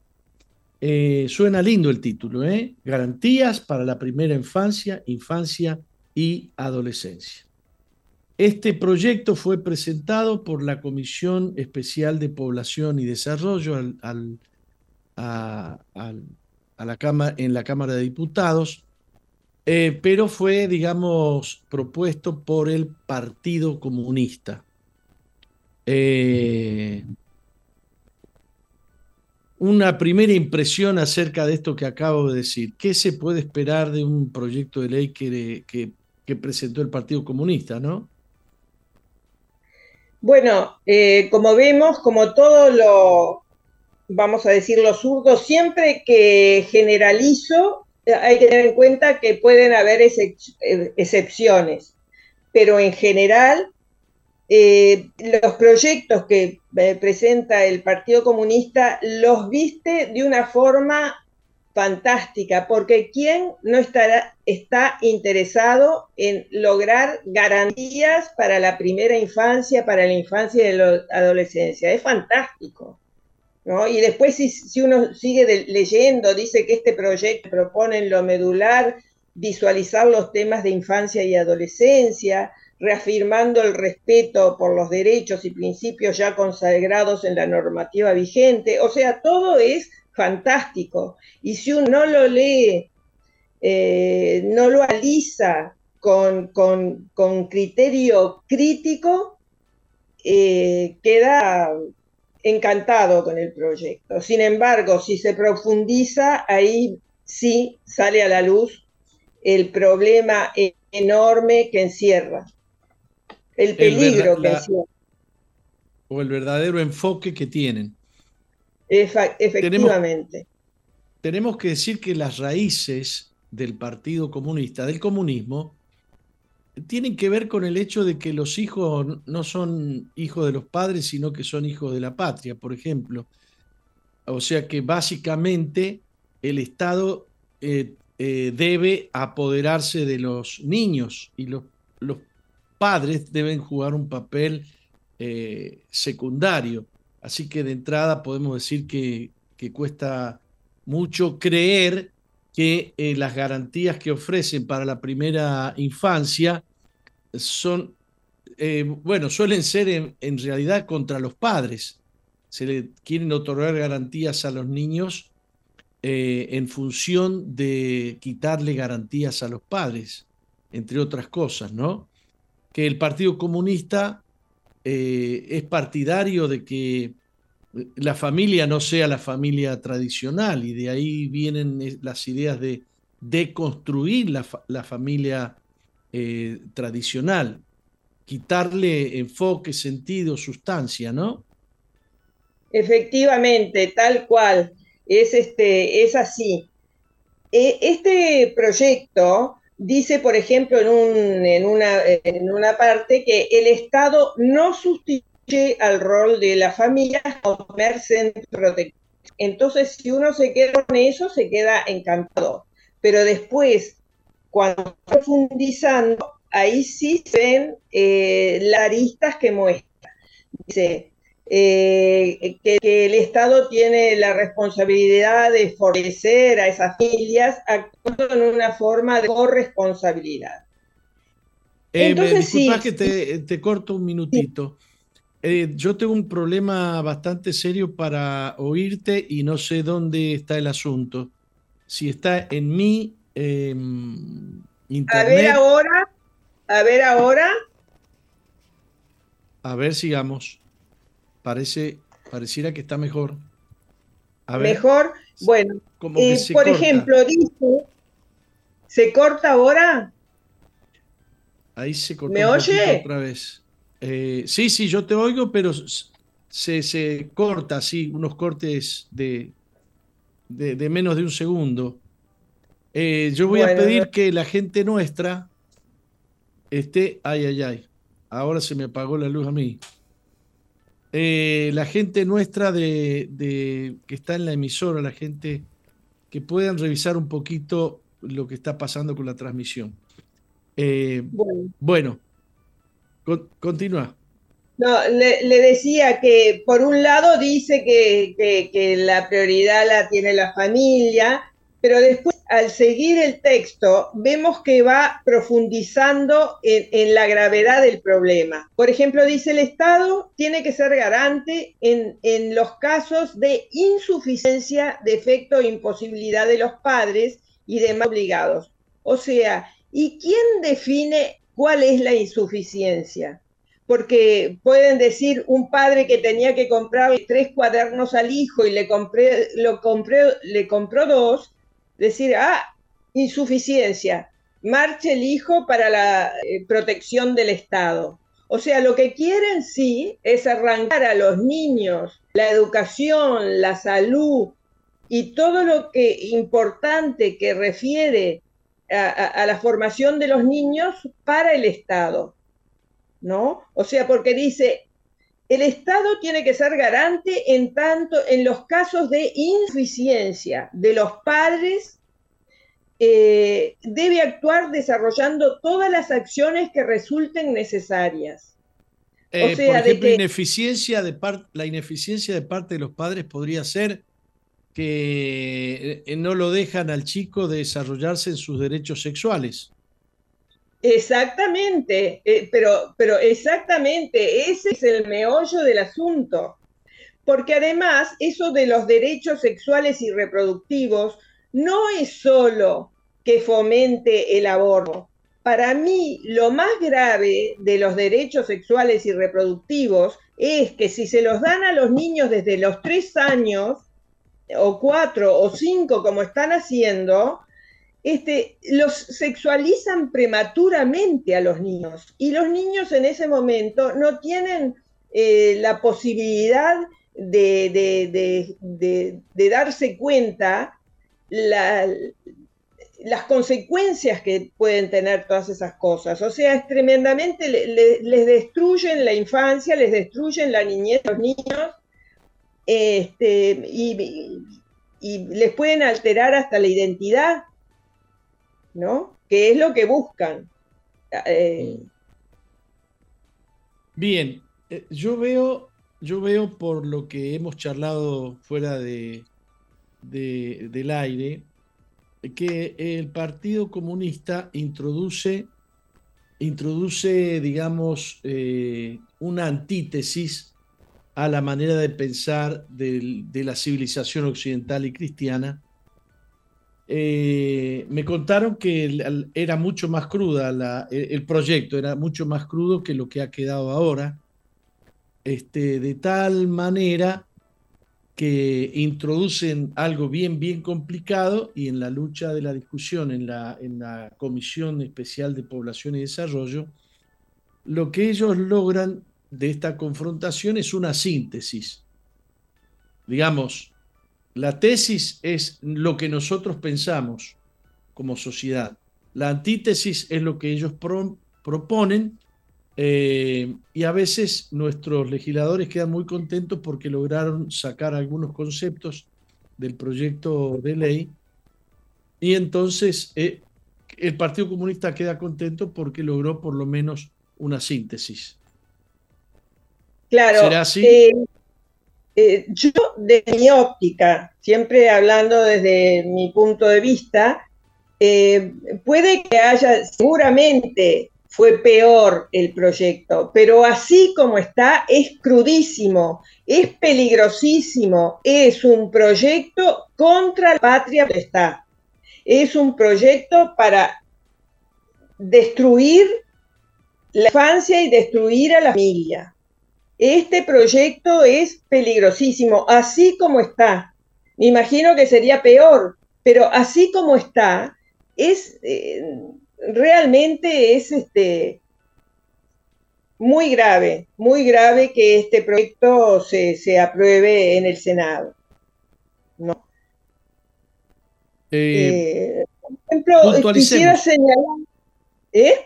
Eh, suena lindo el título, ¿eh? Garantías para la primera infancia, infancia y adolescencia. Este proyecto fue presentado por la Comisión Especial de Población y Desarrollo al, a, la Cámara, en la Cámara de Diputados eh, pero fue, digamos, propuesto por el Partido Comunista. Eh, una primera impresión acerca de esto que acabo de decir. ¿Qué se puede esperar de un proyecto de ley que, que, presentó el Partido Comunista, no? Bueno, eh, como vemos, como todo lo, vamos a decir, lo zurdo, siempre que generalizo, hay que tener en cuenta que pueden haber eh, excepciones, pero en general eh, los proyectos que eh, presenta el Partido Comunista los viste de una forma fantástica, porque ¿quién no estará, está interesado en lograr garantías para la primera infancia, para la infancia y la adolescencia? Es fantástico. Y después si, uno sigue leyendo, dice que este proyecto propone en lo medular visualizar los temas de infancia y adolescencia, reafirmando el respeto por los derechos y principios ya consagrados en la normativa vigente. O sea, todo es fantástico. Y si uno no lo lee, eh, no lo alisa con, con, criterio crítico, eh, queda encantado con el proyecto. Sin embargo, si se profundiza, ahí sí sale a la luz el problema enorme que encierra, el peligro que encierra. O el verdadero enfoque que tienen. efectivamente. tenemos que decir que las raíces del Partido Comunista, del comunismo, tienen que ver con el hecho de que los hijos no son hijos de los padres, sino que son hijos de la patria, por ejemplo. O sea que básicamente el Estado eh, eh, debe apoderarse de los niños y los, padres deben jugar un papel eh, secundario. Así que de entrada podemos decir que cuesta mucho creer que las garantías que ofrecen para la primera infancia son, eh, bueno, suelen ser en, realidad contra los padres. Se le quieren otorgar garantías a los niños eh, en función de quitarle garantías a los padres, entre otras cosas, ¿no? Que el Partido Comunista eh, es partidario de que la familia no sea la familia tradicional y de ahí vienen las ideas de deconstruir la, la familia eh, tradicional, quitarle enfoque, sentido, sustancia, ¿no? Efectivamente, tal cual, es, este, es así. eh, este proyecto dice, por ejemplo, en, una, en una parte que el Estado no sustituye al rol de la familia como centro protector. Entonces, si uno se queda con eso, se queda encantado. Pero después, cuando profundizando, ahí sí se ven eh, las aristas que muestra. Dice, eh, que, el Estado tiene la responsabilidad de favorecer a esas familias actuando en una forma de corresponsabilidad. Eh, Entonces, que te, corto un minutito. Eh, yo tengo un problema bastante serio para oírte y no sé dónde está el asunto. Si está en mi internet. A ver ahora, a ver ahora. A ver, sigamos. Parece, pareciera que está mejor. mejor, bueno, eh, por ejemplo, dice, ¿se corta ahora? Ahí se cortó ¿Me oye? otra vez. Eh, sí, sí, yo te oigo, pero se, se corta, sí, unos cortes de, de, menos de un segundo. Eh, yo voy a pedir que la gente nuestra esté. Ay, ay, ay. Ahora se me apagó la luz a mí. Eh, la gente nuestra de, que está en la emisora, la gente que puedan revisar un poquito lo que está pasando con la transmisión. Eh, bueno, continúa. No, le, decía que por un lado dice que, la prioridad la tiene la familia, pero después al seguir el texto vemos que va profundizando en, la gravedad del problema. Por ejemplo, dice el Estado tiene que ser garante en, en los casos de insuficiencia, defecto o imposibilidad de los padres y demás obligados. O sea, ¿y quién define cuál es la insuficiencia? porque pueden decir un padre que tenía que comprar tres cuadernos al hijo y le compré, lo compré, le compró dos, decir, ah, insuficiencia, marche el hijo para la eh, protección del Estado. O sea, lo que quieren sí es arrancar a los niños la educación, la salud y todo lo que importante que refiere a, la formación de los niños para el Estado. ¿No? O sea, porque dice, el Estado tiene que ser garante en tanto en los casos de insuficiencia de los padres, eh, debe actuar desarrollando todas las acciones que resulten necesarias. Eh, por ejemplo, ineficiencia de la ineficiencia de parte de los padres podría ser que eh, no lo dejan al chico desarrollarse en sus derechos sexuales. Exactamente, eh, pero, pero exactamente, ese es el meollo del asunto. Porque además, eso de los derechos sexuales y reproductivos no es solo que fomente el aborto. Para mí, lo más grave de los derechos sexuales y reproductivos es que si se los dan a los niños desde los tres años, o cuatro o cinco, como están haciendo, este, los sexualizan prematuramente a los niños y los niños en ese momento no tienen eh, la posibilidad de, darse cuenta las consecuencias que pueden tener todas esas cosas. O sea, es tremendamente, les destruyen la infancia, les destruyen la niñez los niños este, y, les pueden alterar hasta la identidad ¿no? Que es lo que buscan. Eh, Bien, eh, yo veo, yo veo por lo que hemos charlado fuera de, del aire, que el Partido Comunista introduce, introduce digamos, eh, una antítesis a la manera de pensar de la civilización occidental y cristiana, eh, me contaron que era mucho más cruda, el proyecto era mucho más crudo que lo que ha quedado ahora, este, de tal manera que introducen algo bien, bien complicado y en la lucha de la discusión en la, en la Comisión Especial de Población y Desarrollo, lo que ellos logran de esta confrontación es una síntesis. Digamos, la tesis es lo que nosotros pensamos como sociedad. La antítesis es lo que ellos proponen eh, y a veces nuestros legisladores quedan muy contentos porque lograron sacar algunos conceptos del proyecto de ley y entonces eh, el Partido Comunista queda contento porque logró por lo menos una síntesis. Claro. ¿Será así? Eh, eh, yo, de mi óptica, siempre hablando desde mi punto de vista, eh, puede que haya, seguramente fue peor el proyecto, pero así como está, es crudísimo, es peligrosísimo, es un proyecto contra la patria está. Es un proyecto para destruir la infancia y destruir a la familia. Este proyecto es peligrosísimo, así como está. Me imagino que sería peor, pero así como está, es eh, realmente es este muy grave, muy grave que este proyecto se, apruebe en el Senado. ¿no? Eh, eh, por ejemplo, quisiera señalar. ¿Eh?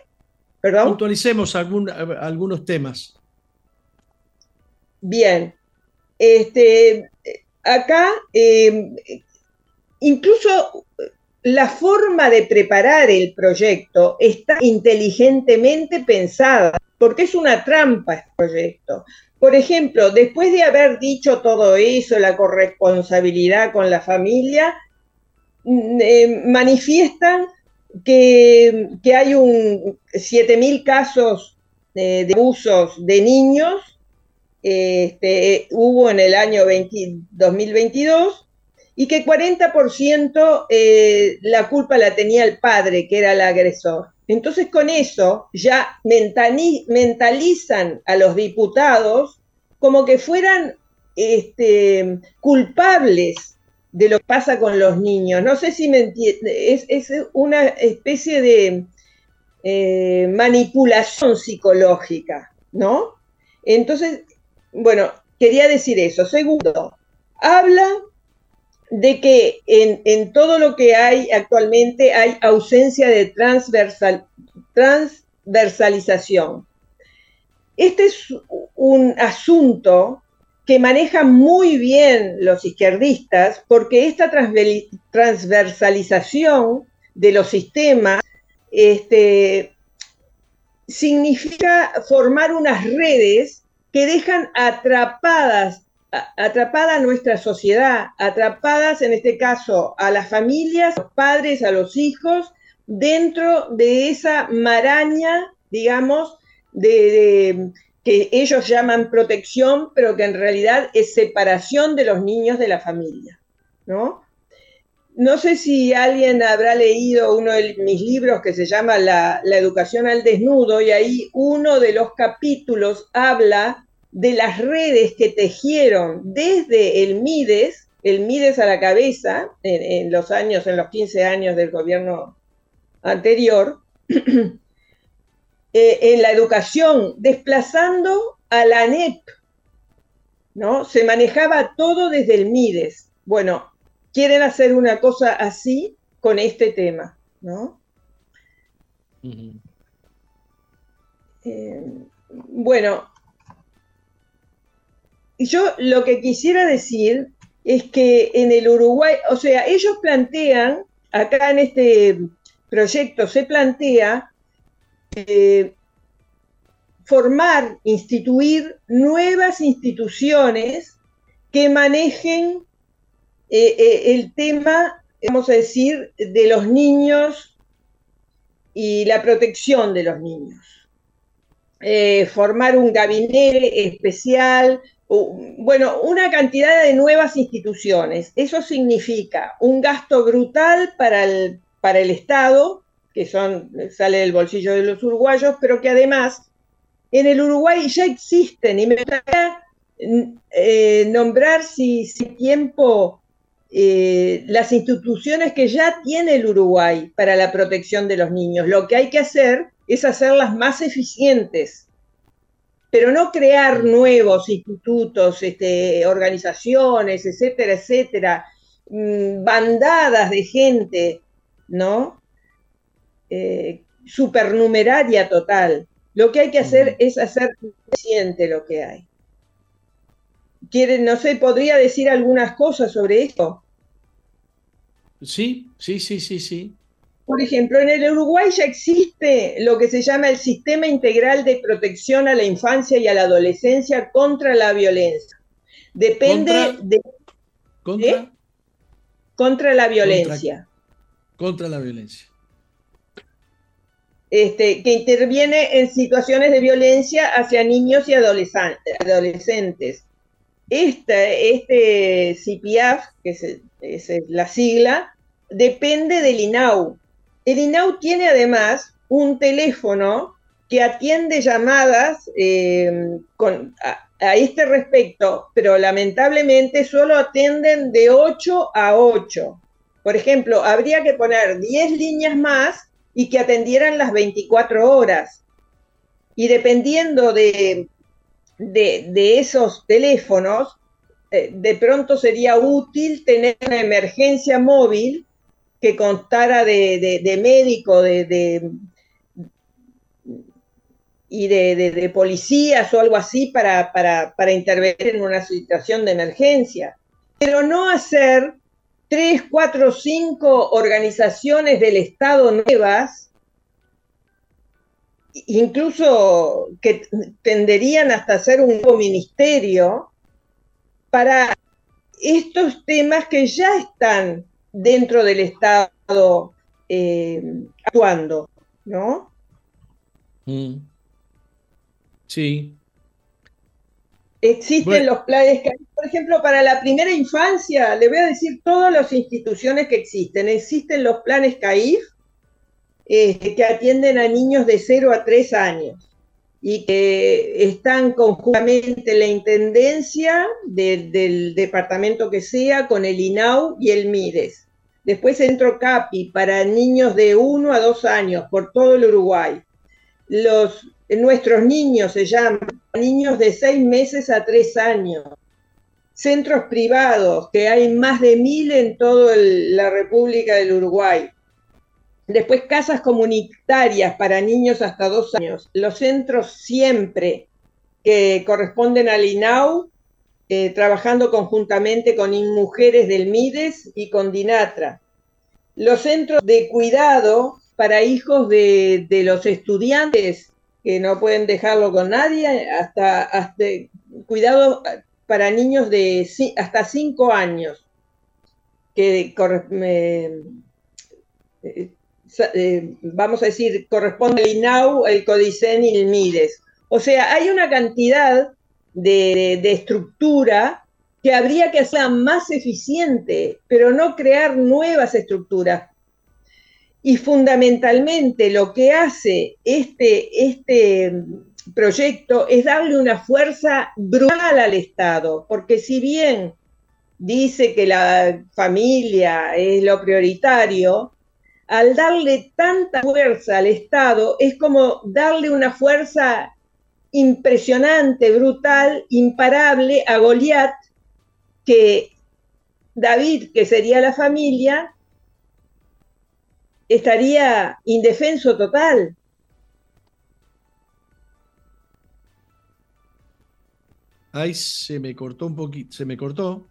¿Perdón? Puntualicemos algunos temas. Bien, este, acá em, incluso la forma de preparar el proyecto está inteligentemente pensada, porque es una trampa este proyecto. Por ejemplo, después de haber dicho todo eso, la corresponsabilidad con la familia, mm, em, manifiestan que, hay un 7.000 casos de abusos de niños este, hubo en el año 2022 y que 40% eh, la culpa la tenía el padre, que era el agresor. Entonces con eso ya mentalizan a los diputados como que fueran este, culpables de lo que pasa con los niños. No sé si me entiende, es, una especie de eh, manipulación psicológica, ¿no? Entonces, bueno, quería decir eso. Segundo, habla de que en, todo lo que hay actualmente hay ausencia de transversal, transversalización. Este es un asunto que manejan muy bien los izquierdistas porque esta transversalización de los sistemas este, significa formar unas redes que dejan atrapadas, atrapada a nuestra sociedad, atrapadas en este caso a las familias, a los padres, a los hijos, dentro de esa maraña, digamos, de, que ellos llaman protección, pero que en realidad es separación de los niños de la familia, ¿no? No sé si alguien habrá leído uno de mis libros que se llama la, la, educación al desnudo y ahí uno de los capítulos habla de las redes que tejieron desde el MIDES, el MIDES a la cabeza, en, los años, en los 15 años del gobierno anterior, eh, en la educación, desplazando a la ANEP, ¿no? Se manejaba todo desde el MIDES. Bueno, quieren hacer una cosa así con este tema, ¿no? Eh, bueno, yo lo que quisiera decir es que en el Uruguay, o sea, ellos plantean, acá en este proyecto se plantea eh, formar, instituir nuevas instituciones que manejen eh, eh, el tema, vamos a decir, de los niños y la protección de los niños. formar un gabinete especial bueno, una cantidad de nuevas instituciones. Eso significa un gasto brutal para el, para el Estado, que son, sale del bolsillo de los uruguayos, pero que además en el Uruguay ya existen, y me gustaría eh, nombrar si, si tiempo eh, las instituciones que ya tiene el Uruguay para la protección de los niños. Lo que hay que hacer es hacerlas más eficientes pero no crear nuevos institutos, este, organizaciones, etcétera, etcétera, mm, bandadas de gente, ¿no? eh, supernumeraria total. Lo que hay que hacer es hacer consciente lo que hay. ¿Quieren, no sé, podría decir algunas cosas sobre esto? Sí, sí, sí, sí, sí. Por ejemplo, en el Uruguay ya existe lo que se llama el Sistema Integral de Protección a la Infancia y a la Adolescencia contra la Violencia. Depende de... ¿Contra? ¿Eh? Contra la violencia. Contra, la violencia. Este, que interviene en situaciones de violencia hacia niños y adolescentes. Este, este CPIAF, que es, la sigla, depende del INAU, el INAU tiene además un teléfono que atiende llamadas eh, a, este respecto, pero lamentablemente solo atienden de 8 a 8. Por ejemplo, habría que poner 10 líneas más y que atendieran las 24 horas. Y dependiendo de, de, esos teléfonos, eh, de pronto sería útil tener una emergencia móvil que contara de, médico de, y de, policías o algo así para, para, intervenir en una situación de emergencia. Pero no hacer tres, cuatro, cinco organizaciones del Estado nuevas, incluso que tenderían hasta ser un nuevo ministerio, para estos temas que ya están dentro del Estado eh, actuando, ¿no? Mm. Sí. Existen los planes, por ejemplo, para la primera infancia, le voy a decir todas las instituciones que existen. Existen los planes CAIF, este, que atienden a niños de 0 a 3 años y que están conjuntamente la Intendencia del departamento que sea con el INAU y el MIDES. Después Centro CAPI para niños de 1 a 2 años por todo el Uruguay. Los, nuestros niños se llaman niños de 6 meses a 3 años. Centros privados, que hay más de mil en toda la República del Uruguay. Después casas comunitarias para niños hasta 2 años. Los centros siempre que corresponden al INAU eh, trabajando conjuntamente con mujeres del MIDES y con DINATRA. Los centros de cuidado para hijos de, los estudiantes que no pueden dejarlo con nadie, hasta, hasta cuidado para niños de hasta 5 años, que eh, eh, vamos a decir, corresponde al INAU, el CODICEN y el MIDES. O sea, hay una cantidad de, estructura que habría que hacerla más eficiente, pero no crear nuevas estructuras. Y fundamentalmente lo que hace este, este proyecto es darle una fuerza brutal al Estado, porque si bien dice que la familia es lo prioritario, al darle tanta fuerza al Estado es como darle una fuerza impresionante, brutal, imparable a Goliat, que David, que sería la familia, estaría indefenso total. Ahí se me cortó un poquito, se me cortó.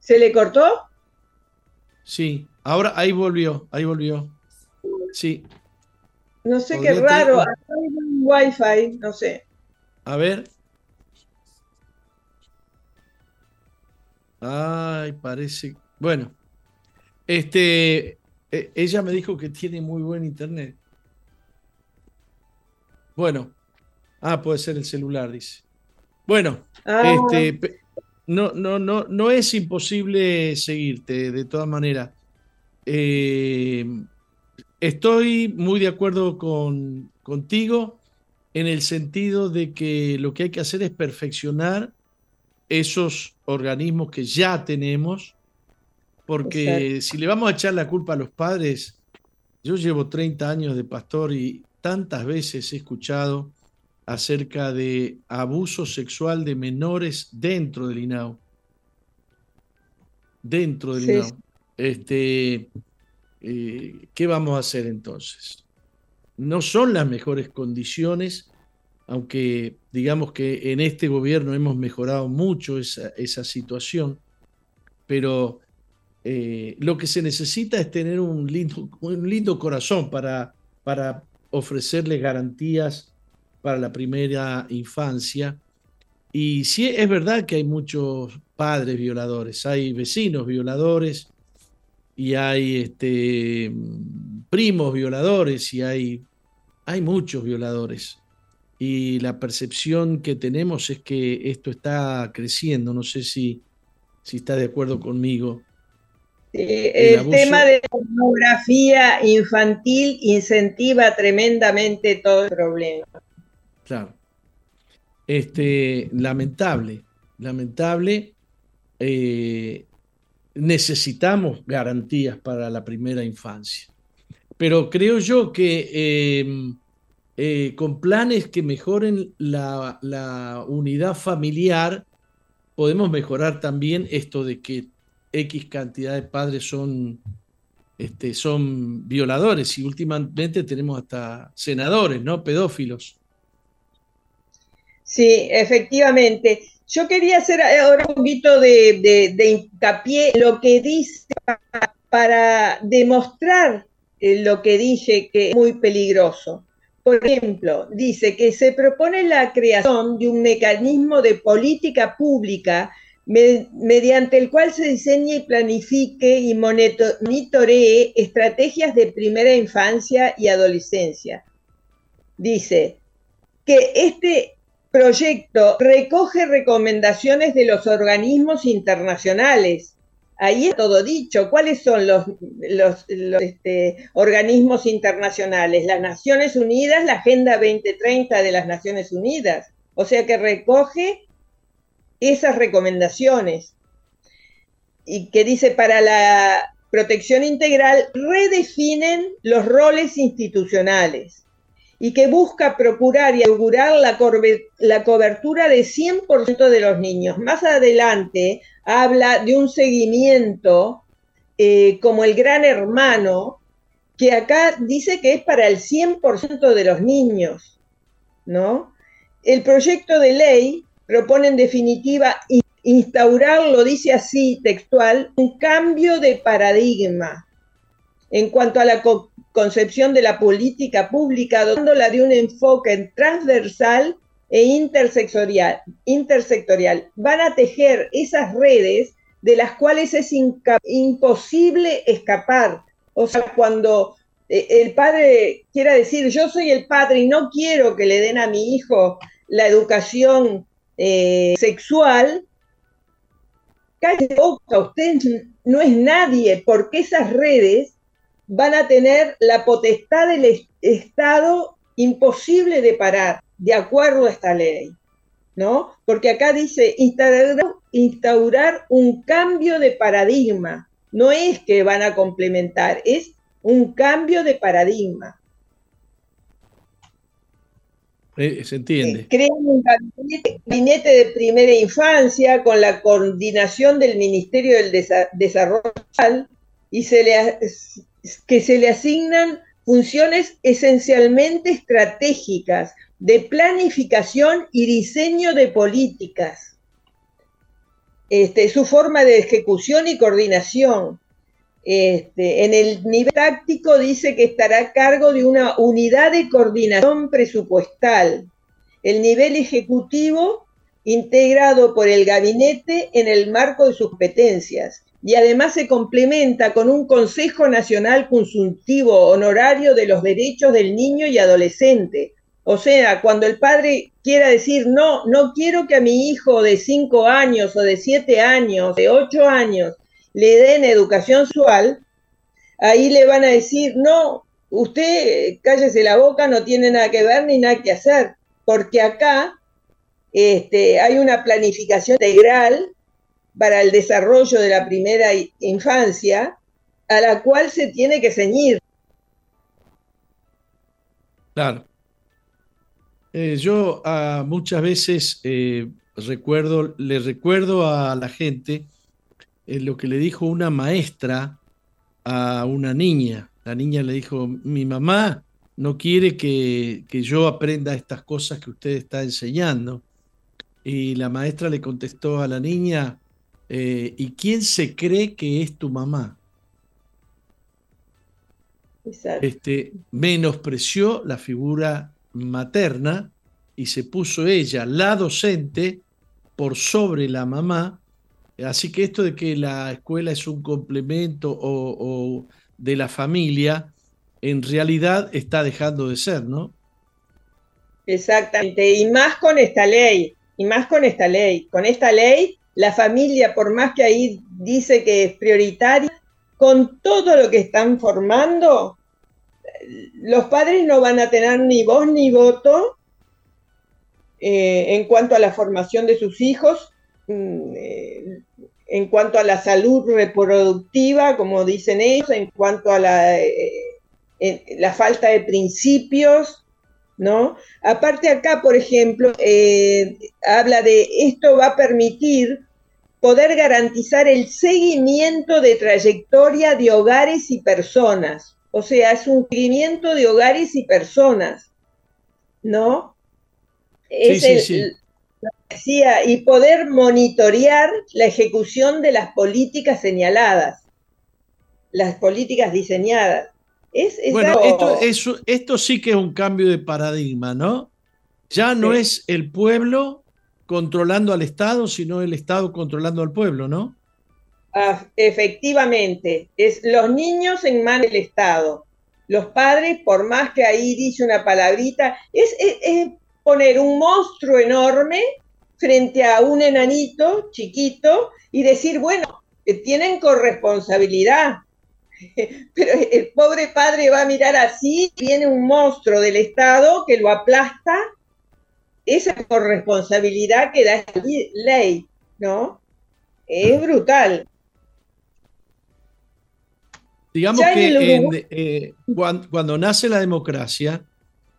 ¿Se le cortó? Sí, ahora ahí volvió, ahí volvió. Sí. No sé qué raro, Wi-Fi, no sé. A ver. Ay, parece. Bueno, este, e, ella me dijo que tiene muy buen internet. Bueno, ah, puede ser el celular, dice. Bueno, ah. este, no, no, no, no es imposible seguirte, de todas maneras. Eh, estoy muy de acuerdo con, contigo en el sentido de que lo que hay que hacer es perfeccionar esos organismos que ya tenemos, porque si le vamos a echar la culpa a los padres, yo llevo 30 años de pastor y tantas veces he escuchado acerca de abuso sexual de menores dentro del INAU. Dentro del INAU. Este, eh, ¿qué vamos a hacer entonces? No son las mejores condiciones, aunque digamos que en este gobierno hemos mejorado mucho esa, situación, pero eh, lo que se necesita es tener un lindo, corazón para ofrecerles garantías para la primera infancia. Y sí, es verdad que hay muchos padres violadores, hay vecinos violadores y hay este, primos violadores y hay, hay muchos violadores. Y la percepción que tenemos es que esto está creciendo. No sé si, si está de acuerdo conmigo. el, tema de la pornografía infantil incentiva tremendamente todo el problema. Claro. Este, lamentable, lamentable. Eh, necesitamos garantías para la primera infancia. Pero creo yo que em, eh, con planes que mejoren la, unidad familiar, podemos mejorar también esto de que X cantidad de padres son, este, son violadores y últimamente tenemos hasta senadores, ¿no? Pedófilos. Sí, efectivamente. Yo quería hacer ahora un poquito de, hincapié en lo que dice para, demostrar eh, lo que dije que es muy peligroso. Por ejemplo, dice que se propone la creación de un mecanismo de política pública mediante el cual se diseñe y planifique y monitoree estrategias de primera infancia y adolescencia. Dice que este proyecto recoge recomendaciones de los organismos internacionales. Ahí es todo dicho. ¿Cuáles son los, este, organismos internacionales? Las Naciones Unidas, la Agenda 2030 de las Naciones Unidas. O sea que recoge esas recomendaciones. Y que dice, para la protección integral, redefinen los roles institucionales y que busca procurar y augurar la, la cobertura de 100% de los niños. Más adelante habla de un seguimiento eh, como el gran hermano, que acá dice que es para el 100% de los niños, ¿no? El proyecto de ley propone en definitiva instaurar, lo dice así textual, un cambio de paradigma en cuanto a la concepción de la política pública, dotándola de un enfoque transversal e intersectorial. Van a tejer esas redes de las cuales es imposible escapar. O sea, cuando eh, el padre quiera decir, yo soy el padre y no quiero que le den a mi hijo la educación eh, sexual, cállate boca, usted no es nadie, porque esas redes van a tener la potestad del Estado imposible de parar, de acuerdo a esta ley, ¿no? Porque acá dice instaurar, un cambio de paradigma, no es que van a complementar, es un cambio de paradigma. Eh, se entiende. Crean un gabinete, de primera infancia con la coordinación del Ministerio del Desarrollo y se le, que se le asignan funciones esencialmente estratégicas de planificación y diseño de políticas. Este, su forma de ejecución y coordinación. Este, en el nivel táctico dice que estará a cargo de una unidad de coordinación presupuestal. El nivel ejecutivo integrado por el gabinete en el marco de sus competencias y además se complementa con un Consejo Nacional Consultivo Honorario de los Derechos del Niño y Adolescente. O sea, cuando el padre quiera decir, no, no quiero que a mi hijo de 5 años o de 7 años, de 8 años, le den educación sexual, ahí le van a decir, no, usted cállese la boca, no tiene nada que ver ni nada que hacer, porque acá este, hay una planificación integral para el desarrollo de la primera infancia, a la cual se tiene que ceñir. Claro. Eh, yo ah, muchas veces eh, recuerdo, le recuerdo a la gente eh, lo que le dijo una maestra a una niña. La niña le dijo, mi mamá no quiere que, yo aprenda estas cosas que usted está enseñando. Y la maestra le contestó a la niña, eh, ¿y quién se cree que es tu mamá? Este, menospreció la figura materna y se puso ella, la docente, por sobre la mamá. Así que esto de que la escuela es un complemento o, de la familia, en realidad está dejando de ser, ¿no? Exactamente, y más con esta ley, y más con esta ley. Con esta ley, la familia, por más que ahí dice que es prioritaria, con todo lo que están formando, los padres no van a tener ni voz ni voto eh, en cuanto a la formación de sus hijos, mm, eh, en cuanto a la salud reproductiva, como dicen ellos, en cuanto a la, eh, la falta de principios, ¿no? Aparte acá, por ejemplo, habla de esto va a permitir poder garantizar el seguimiento de trayectoria de hogares y personas. O sea, es un seguimiento de hogares y personas, ¿no? Es sí, sí, sí. y poder monitorear la ejecución de las políticas señaladas, las políticas diseñadas. Es, bueno, esto, esto sí que es un cambio de paradigma, ¿no? Ya no es el pueblo controlando al Estado, sino el Estado controlando al pueblo, ¿no? Ah, efectivamente, es los niños en manos del Estado. Los padres, por más que ahí dice una palabrita, es, poner un monstruo enorme frente a un enanito chiquito y decir, bueno, tienen corresponsabilidad. Pero el pobre padre va a mirar así, tiene un monstruo del Estado que lo aplasta. Esa corresponsabilidad que da esta ley, ¿no? Es brutal. Digamos que eh, cuando, nace la democracia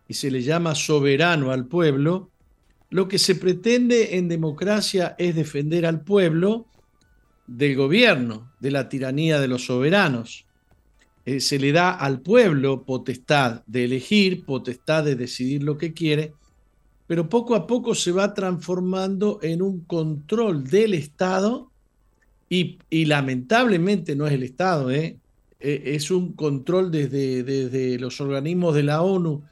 y se le llama soberano al pueblo, lo que se pretende en democracia es defender al pueblo del gobierno, de la tiranía de los soberanos. Eh, se le da al pueblo potestad de elegir, potestad de decidir lo que quiere, pero poco a poco se va transformando en un control del Estado y, lamentablemente no es el Estado, ¿eh? Eh, es un control desde, los organismos de la ONU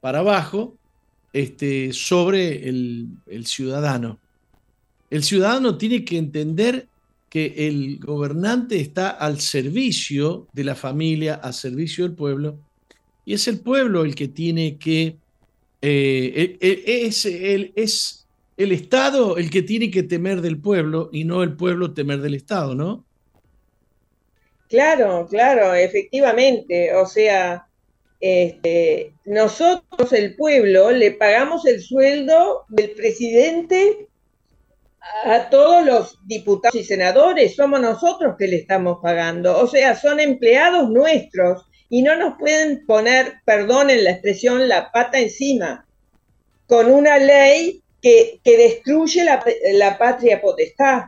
para abajo este, sobre el, ciudadano. El ciudadano tiene que entender que el gobernante está al servicio de la familia, al servicio del pueblo, y es el pueblo el que tiene que, eh, es, el, es el Estado el que tiene que temer del pueblo y no el pueblo temer del Estado, ¿no? Claro, claro, efectivamente. O sea, este, nosotros, el pueblo, le pagamos el sueldo del presidente a todos los diputados y senadores, somos nosotros que le estamos pagando. O sea, son empleados nuestros y no nos pueden poner, perdonen la expresión, la pata encima con una ley que, destruye la, patria potestad.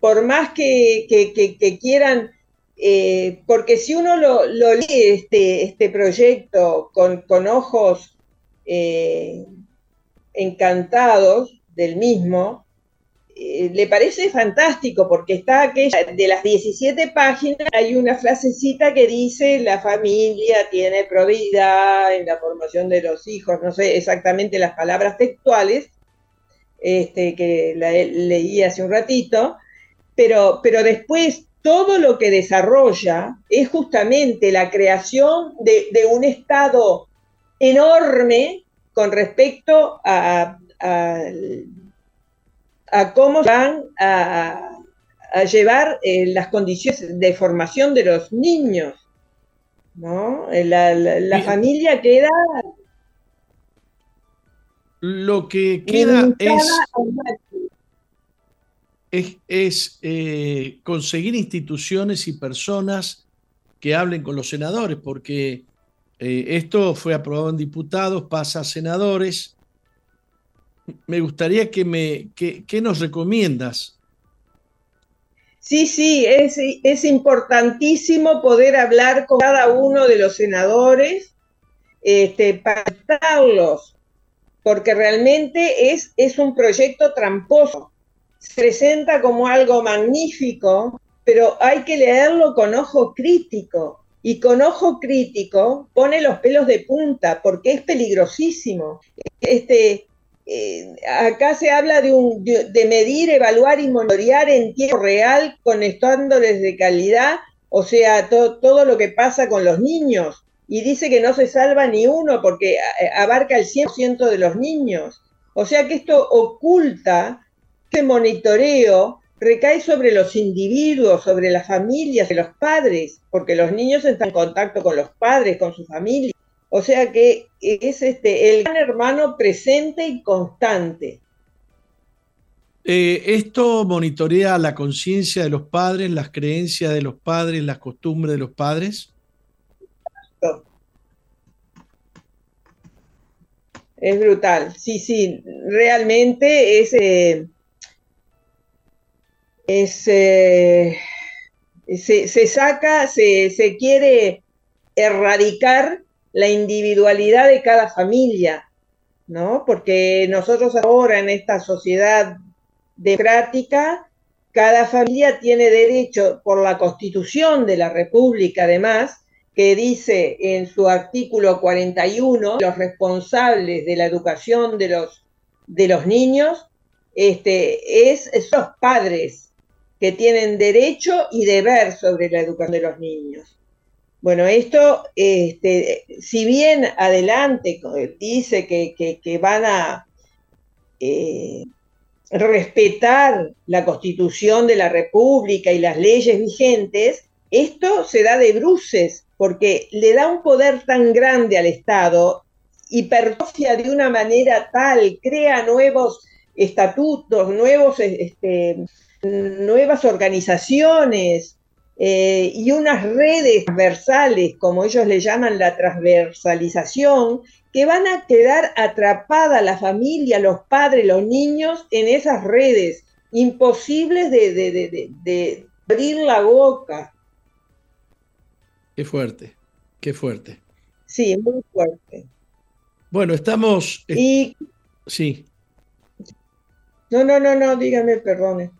Por más que, que quieran eh, porque si uno lo, lee este, este proyecto con, ojos eh, encantados del mismo, le parece fantástico porque está aquella, de las 17 páginas hay una frasecita que dice la familia tiene probidad en la formación de los hijos, no sé exactamente las palabras textuales, este, que leí hace un ratito, pero, pero después todo lo que desarrolla es justamente la creación de, un Estado enorme con respecto a, cómo van a, llevar eh, las condiciones de formación de los niños. ¿no? La, familia queda... Lo que queda es es, eh, conseguir instituciones y personas que hablen con los senadores, porque eh, esto fue aprobado en diputados, pasa a senadores. Me gustaría que me, que, ¿qué nos recomiendas? Sí, sí, es, es importantísimo poder hablar con cada uno de los senadores, este, pactarlos, porque realmente es, es un proyecto tramposo. Se presenta como algo magnífico, pero hay que leerlo con ojo crítico. Y con ojo crítico pone los pelos de punta, porque es peligrosísimo. Este, eh, acá se habla de, un, de, medir, evaluar y monitorear en tiempo real con estándares de calidad, o sea, todo lo que pasa con los niños. Y dice que no se salva ni uno porque eh, abarca el 100% de los niños. O sea que esto oculta, este monitoreo recae sobre los individuos, sobre las familias, de los padres, porque los niños están en contacto con los padres, con su familia. O sea que es este, el gran hermano presente y constante. Eh, esto monitorea la conciencia de los padres, las creencias de los padres, las costumbres de los padres. Es brutal, sí, sí, realmente es, eh, es eh, se, saca, se, se quiere erradicar la individualidad de cada familia, ¿no? Porque nosotros ahora en esta sociedad democrática, cada familia tiene derecho por la constitución de la República, además, que dice en su artículo 41, los responsables de la educación de los, de los niños, este, es, los padres que tienen derecho y deber sobre la educación de los niños. Bueno, esto, este, si bien adelante dice que, van a eh, respetar la constitución de la República y las leyes vigentes, esto se da de bruces, porque le da un poder tan grande al Estado, hipertrofia de una manera tal, crea nuevos estatutos, nuevos, este, nuevas organizaciones, eh, y unas redes transversales, como ellos le llaman la transversalización, que van a quedar atrapada la familia, los padres, los niños en esas redes, imposibles de, abrir la boca. Qué fuerte, qué fuerte. Sí, muy fuerte. Bueno, estamos... Y... Sí. No, no, no, no, dígame, perdone.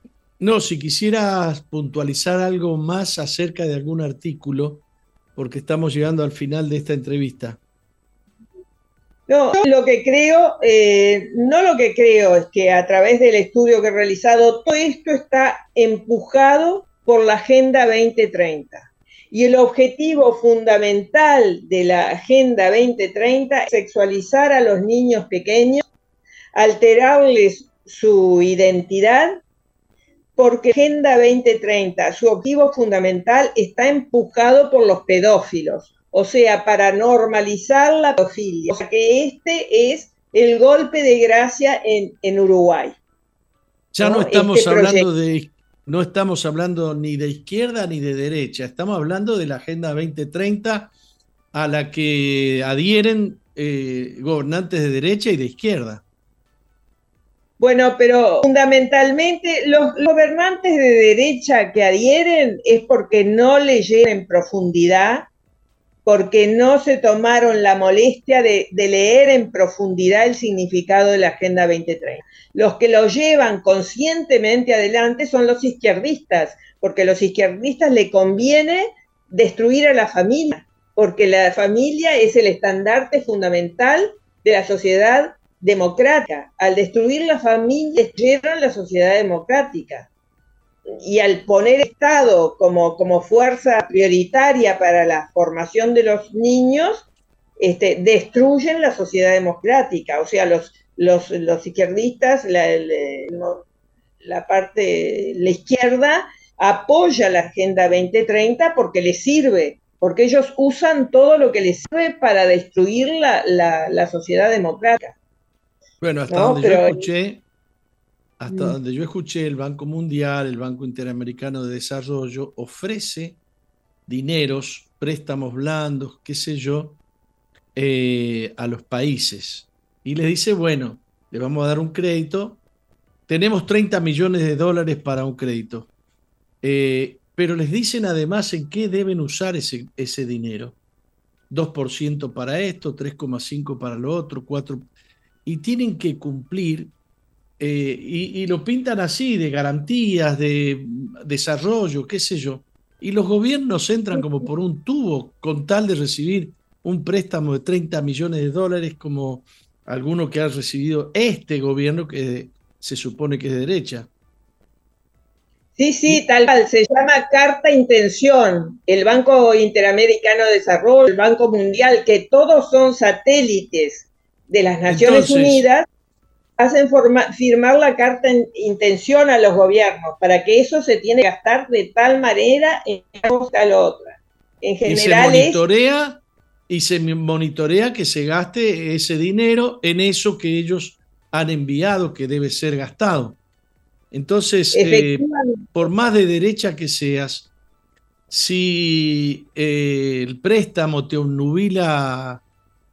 No, si quisieras puntualizar algo más acerca de algún artículo, porque estamos llegando al final de esta entrevista. No, lo que creo, eh, no lo que creo es que a través del estudio que he realizado, todo esto está empujado por la Agenda 2030. Y el objetivo fundamental de la Agenda 2030 es sexualizar a los niños pequeños, alterarles su identidad porque Agenda 2030, su objetivo fundamental está empujado por los pedófilos, o sea, para normalizar la pedofilia. O sea, que este es el golpe de gracia en, Uruguay. Ya no, estamos este hablando de no estamos hablando ni de izquierda ni de derecha, estamos hablando de la Agenda 2030 a la que adhieren eh, gobernantes de derecha y de izquierda. Bueno, pero fundamentalmente los gobernantes de derecha que adhieren es porque no leyeron en profundidad, porque no se tomaron la molestia de, leer en profundidad el significado de la Agenda 2030. Los que lo llevan conscientemente adelante son los izquierdistas, porque a los izquierdistas le conviene destruir a la familia, porque la familia es el estandarte fundamental de la sociedad democrática. Al destruir la familia, destruyeron la sociedad democrática. Y al poner Estado como, como fuerza prioritaria para la formación de los niños, este, destruyen la sociedad democrática. O sea, los, los, los izquierdistas, la, la parte, la izquierda, apoya la Agenda 2030 porque les sirve, porque ellos usan todo lo que les sirve para destruir la, la sociedad democrática. Bueno, hasta donde yo escuché, hasta mm. donde yo escuché, el Banco Mundial, el Banco Interamericano de Desarrollo ofrece dineros, préstamos blandos, qué sé yo, eh, a los países. Y les dice, bueno, le vamos a dar un crédito, tenemos 30 millones de dólares para un crédito. Eh, pero les dicen además en qué deben usar ese, ese dinero. 2% para esto, 3,5% para lo otro, 4%. Y tienen que cumplir, eh, y, lo pintan así, de garantías, de desarrollo, qué sé yo. Y los gobiernos entran como por un tubo con tal de recibir un préstamo de 30 millones de dólares como alguno que ha recibido este gobierno que se supone que es de derecha. Sí, sí, tal cual. Se llama Carta Intención. El Banco Interamericano de Desarrollo, el Banco Mundial, que todos son satélites de las Naciones Unidas, hacen firmar la Carta Intención a los gobiernos para que eso se tiene que gastar de tal manera en una a la otra. En general y se monitorea y se monitorea que se gaste ese dinero en eso que ellos han enviado que debe ser gastado. Entonces, eh, por más de derecha que seas, si eh, el préstamo te obnubila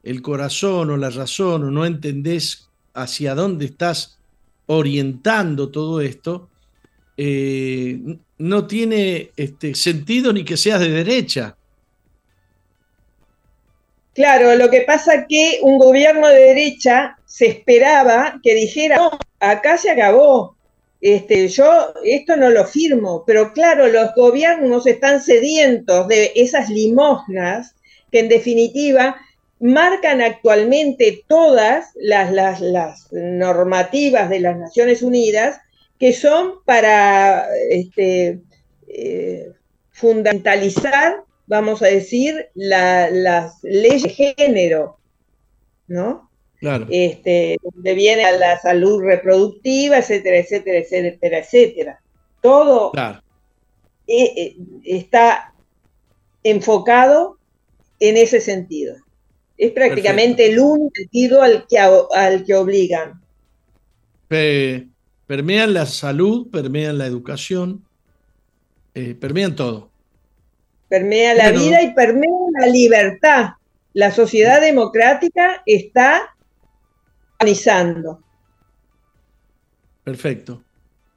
el corazón o la razón o no entendés hacia dónde estás orientando todo esto, eh, no tiene este, sentido ni que seas de derecha. Claro, lo que pasa que un gobierno de derecha se esperaba que dijera, no, acá se acabó, este, yo esto no lo firmo, pero claro, los gobiernos están sedientos de esas limosnas que en definitiva marcan actualmente todas las, las, normativas de las Naciones Unidas que son para este, eh, fundamentalizar, vamos a decir, las leyes de género, ¿no? Claro. Este, donde viene a la salud reproductiva, etcétera, etcétera, etcétera, etcétera. Todo e, e, está enfocado en ese sentido. Es prácticamente el único sentido al que, al que obligan. permean la salud, permean la educación, eh, permean todo. Permea la vida y permea la libertad. La sociedad democrática está Perfecto.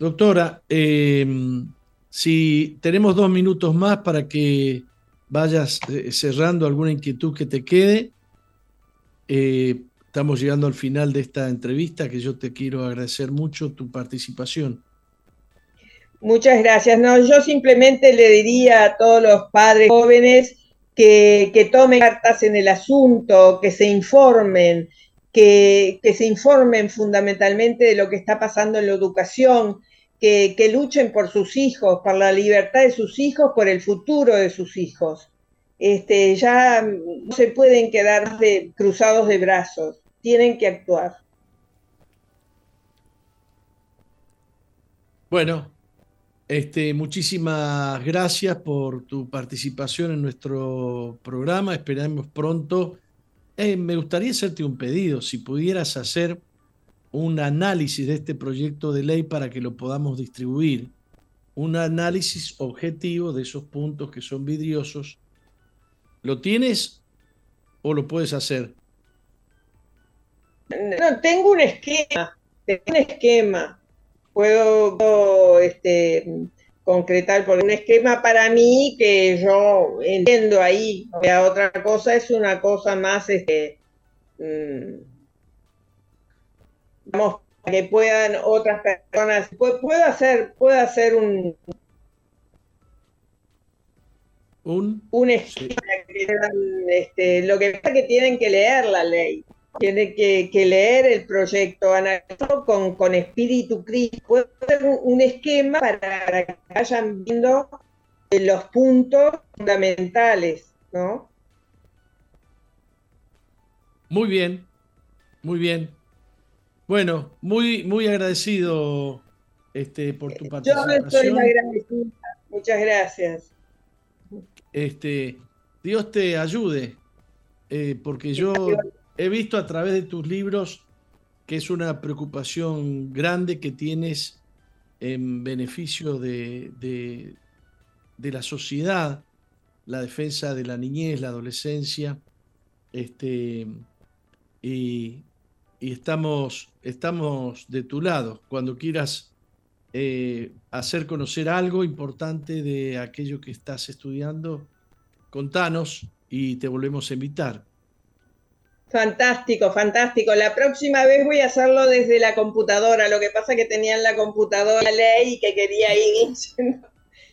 Doctora, eh, si tenemos dos minutos más para que vayas eh, cerrando alguna inquietud que te quede, eh, estamos llegando al final de esta entrevista que yo te quiero agradecer mucho tu participación. Muchas gracias. No, yo simplemente le diría a todos los padres jóvenes que, que tomen cartas en el asunto, que se informen, que, se informen fundamentalmente de lo que está pasando en la educación, que, luchen por sus hijos, por la libertad de sus hijos, por el futuro de sus hijos. Este, ya no se pueden quedar cruzados de brazos, tienen que actuar. Bueno, este, muchísimas gracias por tu participación en nuestro programa. Esperamos pronto eh, me gustaría hacerte un pedido, si pudieras hacer un análisis de este proyecto de ley para que lo podamos distribuir, un análisis objetivo de esos puntos que son vidriosos. ¿Lo tienes o lo puedes hacer? No, tengo un esquema, tengo un esquema. Puedo, este, concretar por un esquema para mí que yo entiendo ahí. O otra cosa es una cosa más, este, mm, que puedan otras personas, puedo hacer, puedo hacer un un, un esquema este, lo que pasa es que tienen que leer la ley tiene que, leer el proyecto, analizarlo con, con espíritu crítico, puede ser un, esquema para, que vayan viendo los puntos fundamentales, ¿no? Muy bien, muy bien. Bueno, muy, muy agradecido este, por tu participación. Yo estoy agradecida. Muchas gracias. Este, Dios te ayude, eh, porque yo he visto a través de tus libros que es una preocupación grande que tienes en beneficio de, de, la sociedad, la defensa de la niñez, la adolescencia, este, y, estamos, estamos de tu lado. Cuando quieras eh, hacer conocer algo importante de aquello que estás estudiando, contanos y te volvemos a invitar. Fantástico, fantástico. La próxima vez voy a hacerlo desde la computadora. Lo que pasa es que tenía en la computadora ley y que quería ir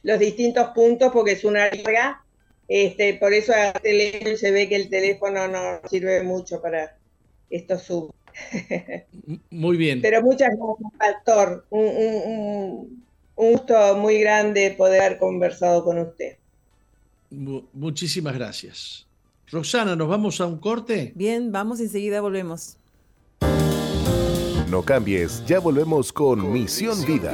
los distintos puntos porque es una larga. Este, por eso a teléfono se ve que el teléfono no sirve mucho para estos sub. Muy bien. Pero muchas gracias, Pastor. Un, un, un, gusto muy grande poder haber conversado con usted. Muchísimas gracias. Roxana, ¿nos vamos a un corte? Bien, vamos enseguida volvemos. No cambies, ya volvemos con, Misión, Vida.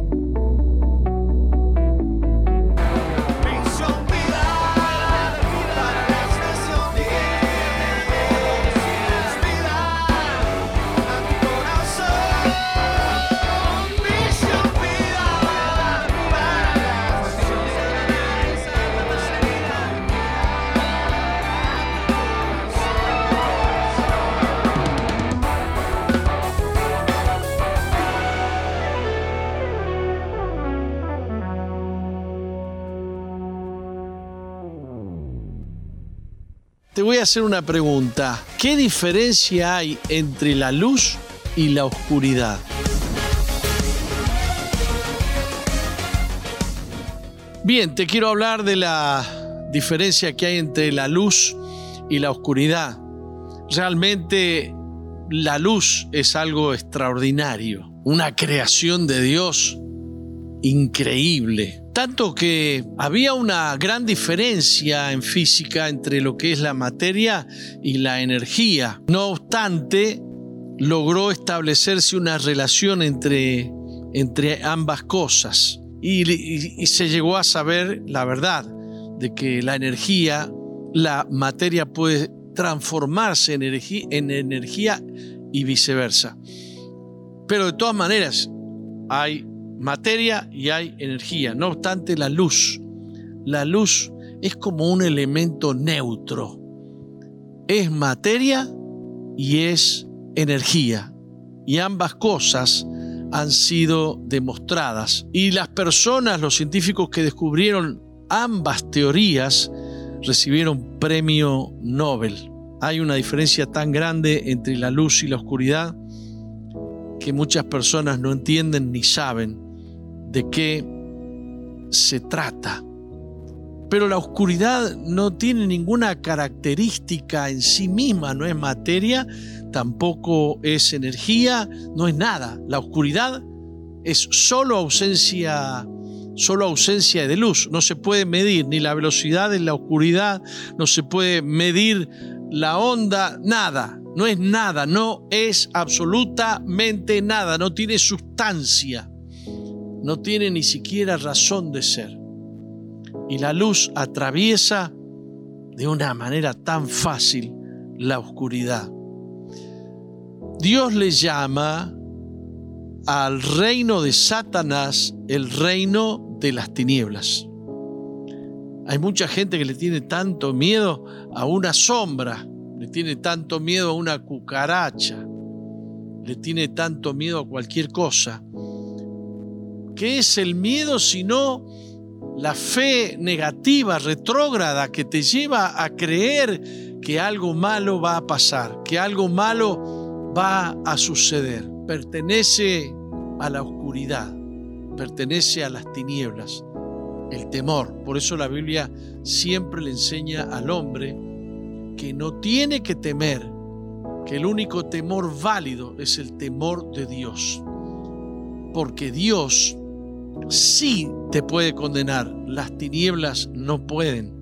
Hacer una pregunta. ¿Qué diferencia hay entre la luz y la oscuridad? Bien, te quiero hablar de la diferencia que hay entre la luz y la oscuridad. Realmente la luz es algo extraordinario, una creación de Dios increíble. Tanto que había una gran diferencia en física entre lo que es la materia y la energía. No obstante, logró establecerse una relación entre, entre ambas cosas. Y, se llegó a saber la verdad de que la energía, la materia puede transformarse en energía, en energía y viceversa. Pero de todas maneras, hay materia y hay energía. No obstante, la luz, la luz es como un elemento neutro. Es materia y es energía. Y ambas cosas han sido demostradas. Y las personas, los científicos que descubrieron ambas teorías, recibieron premio Nobel. Hay una diferencia tan grande entre la luz y la oscuridad que muchas personas no entienden ni saben de qué se trata. Pero la oscuridad no tiene ninguna característica en sí misma, no es materia, tampoco es energía, no es nada. La oscuridad es solo ausencia solo ausencia de luz. No se puede medir ni la velocidad en la oscuridad, no se puede medir la onda, nada. No es nada, no es absolutamente nada, no tiene sustancia no tiene ni siquiera razón de ser. Y la luz atraviesa de una manera tan fácil la oscuridad. Dios le llama al reino de Satanás el reino de las tinieblas. Hay mucha gente que le tiene tanto miedo a una sombra, le tiene tanto miedo a una cucaracha, le tiene tanto miedo a cualquier cosa ¿Qué es el miedo sino la fe negativa, retrógrada, que te lleva a creer que algo malo va a pasar, que algo malo va a suceder? Pertenece a la oscuridad, pertenece a las tinieblas, el temor. Por eso la Biblia siempre le enseña al hombre que no tiene que temer, que el único temor válido es el temor de Dios. Porque Dios sí te puede condenar, las tinieblas no pueden.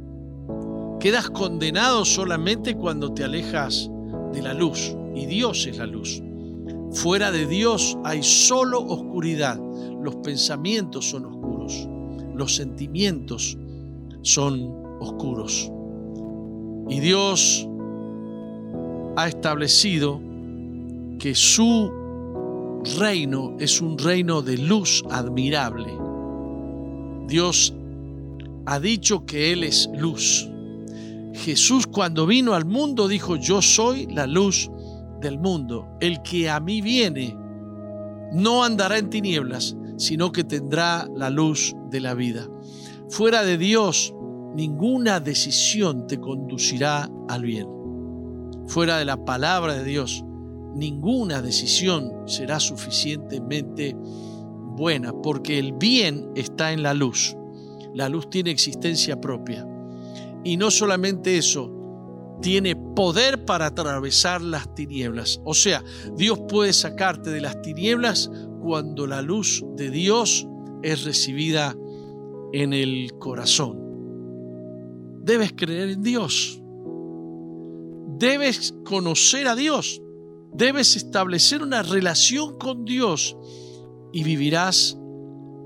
Quedas condenado solamente cuando te alejas de la luz, y Dios es la luz. Fuera de Dios hay solo oscuridad, los pensamientos son oscuros, los sentimientos son oscuros. Y Dios ha establecido que su reino es un reino de luz admirable. Dios ha dicho que Él es luz. Jesús cuando vino al mundo dijo, yo soy la luz del mundo. El que a mí viene no andará en tinieblas, sino que tendrá la luz de la vida. Fuera de Dios, ninguna decisión te conducirá al bien. Fuera de la palabra de Dios, ninguna decisión será suficientemente buena, porque el bien está en la luz. La luz tiene existencia propia. Y no solamente eso, tiene poder para atravesar las tinieblas. O sea, Dios puede sacarte de las tinieblas cuando la luz de Dios es recibida en el corazón. Debes creer en Dios. Debes conocer a Dios. Debes establecer una relación con Dios y vivirás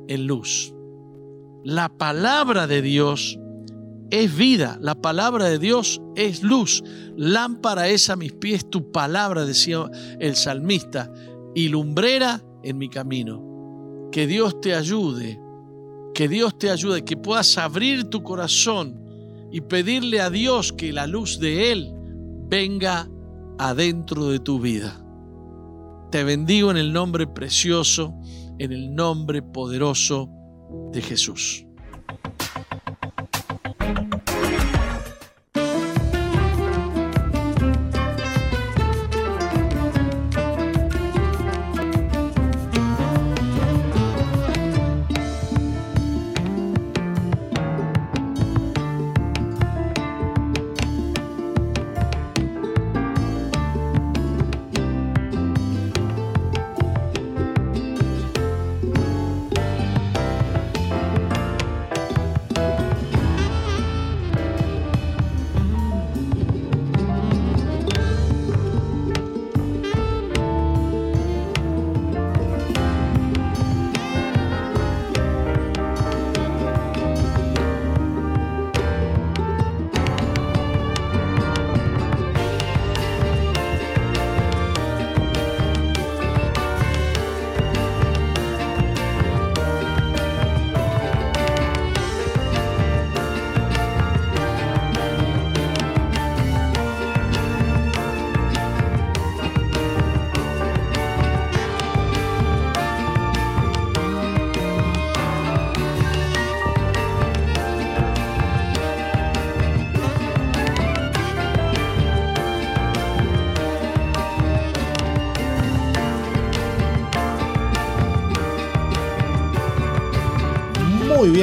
en luz. La palabra de Dios es vida, la palabra de Dios es luz. Lámpara es a mis pies tu palabra, decía el salmista, y lumbrera en mi camino. Que Dios te ayude, que Dios te ayude, que puedas abrir tu corazón y pedirle a Dios que la luz de Él venga adentro de tu vida. Te bendigo en el nombre precioso, en el nombre poderoso de Jesús.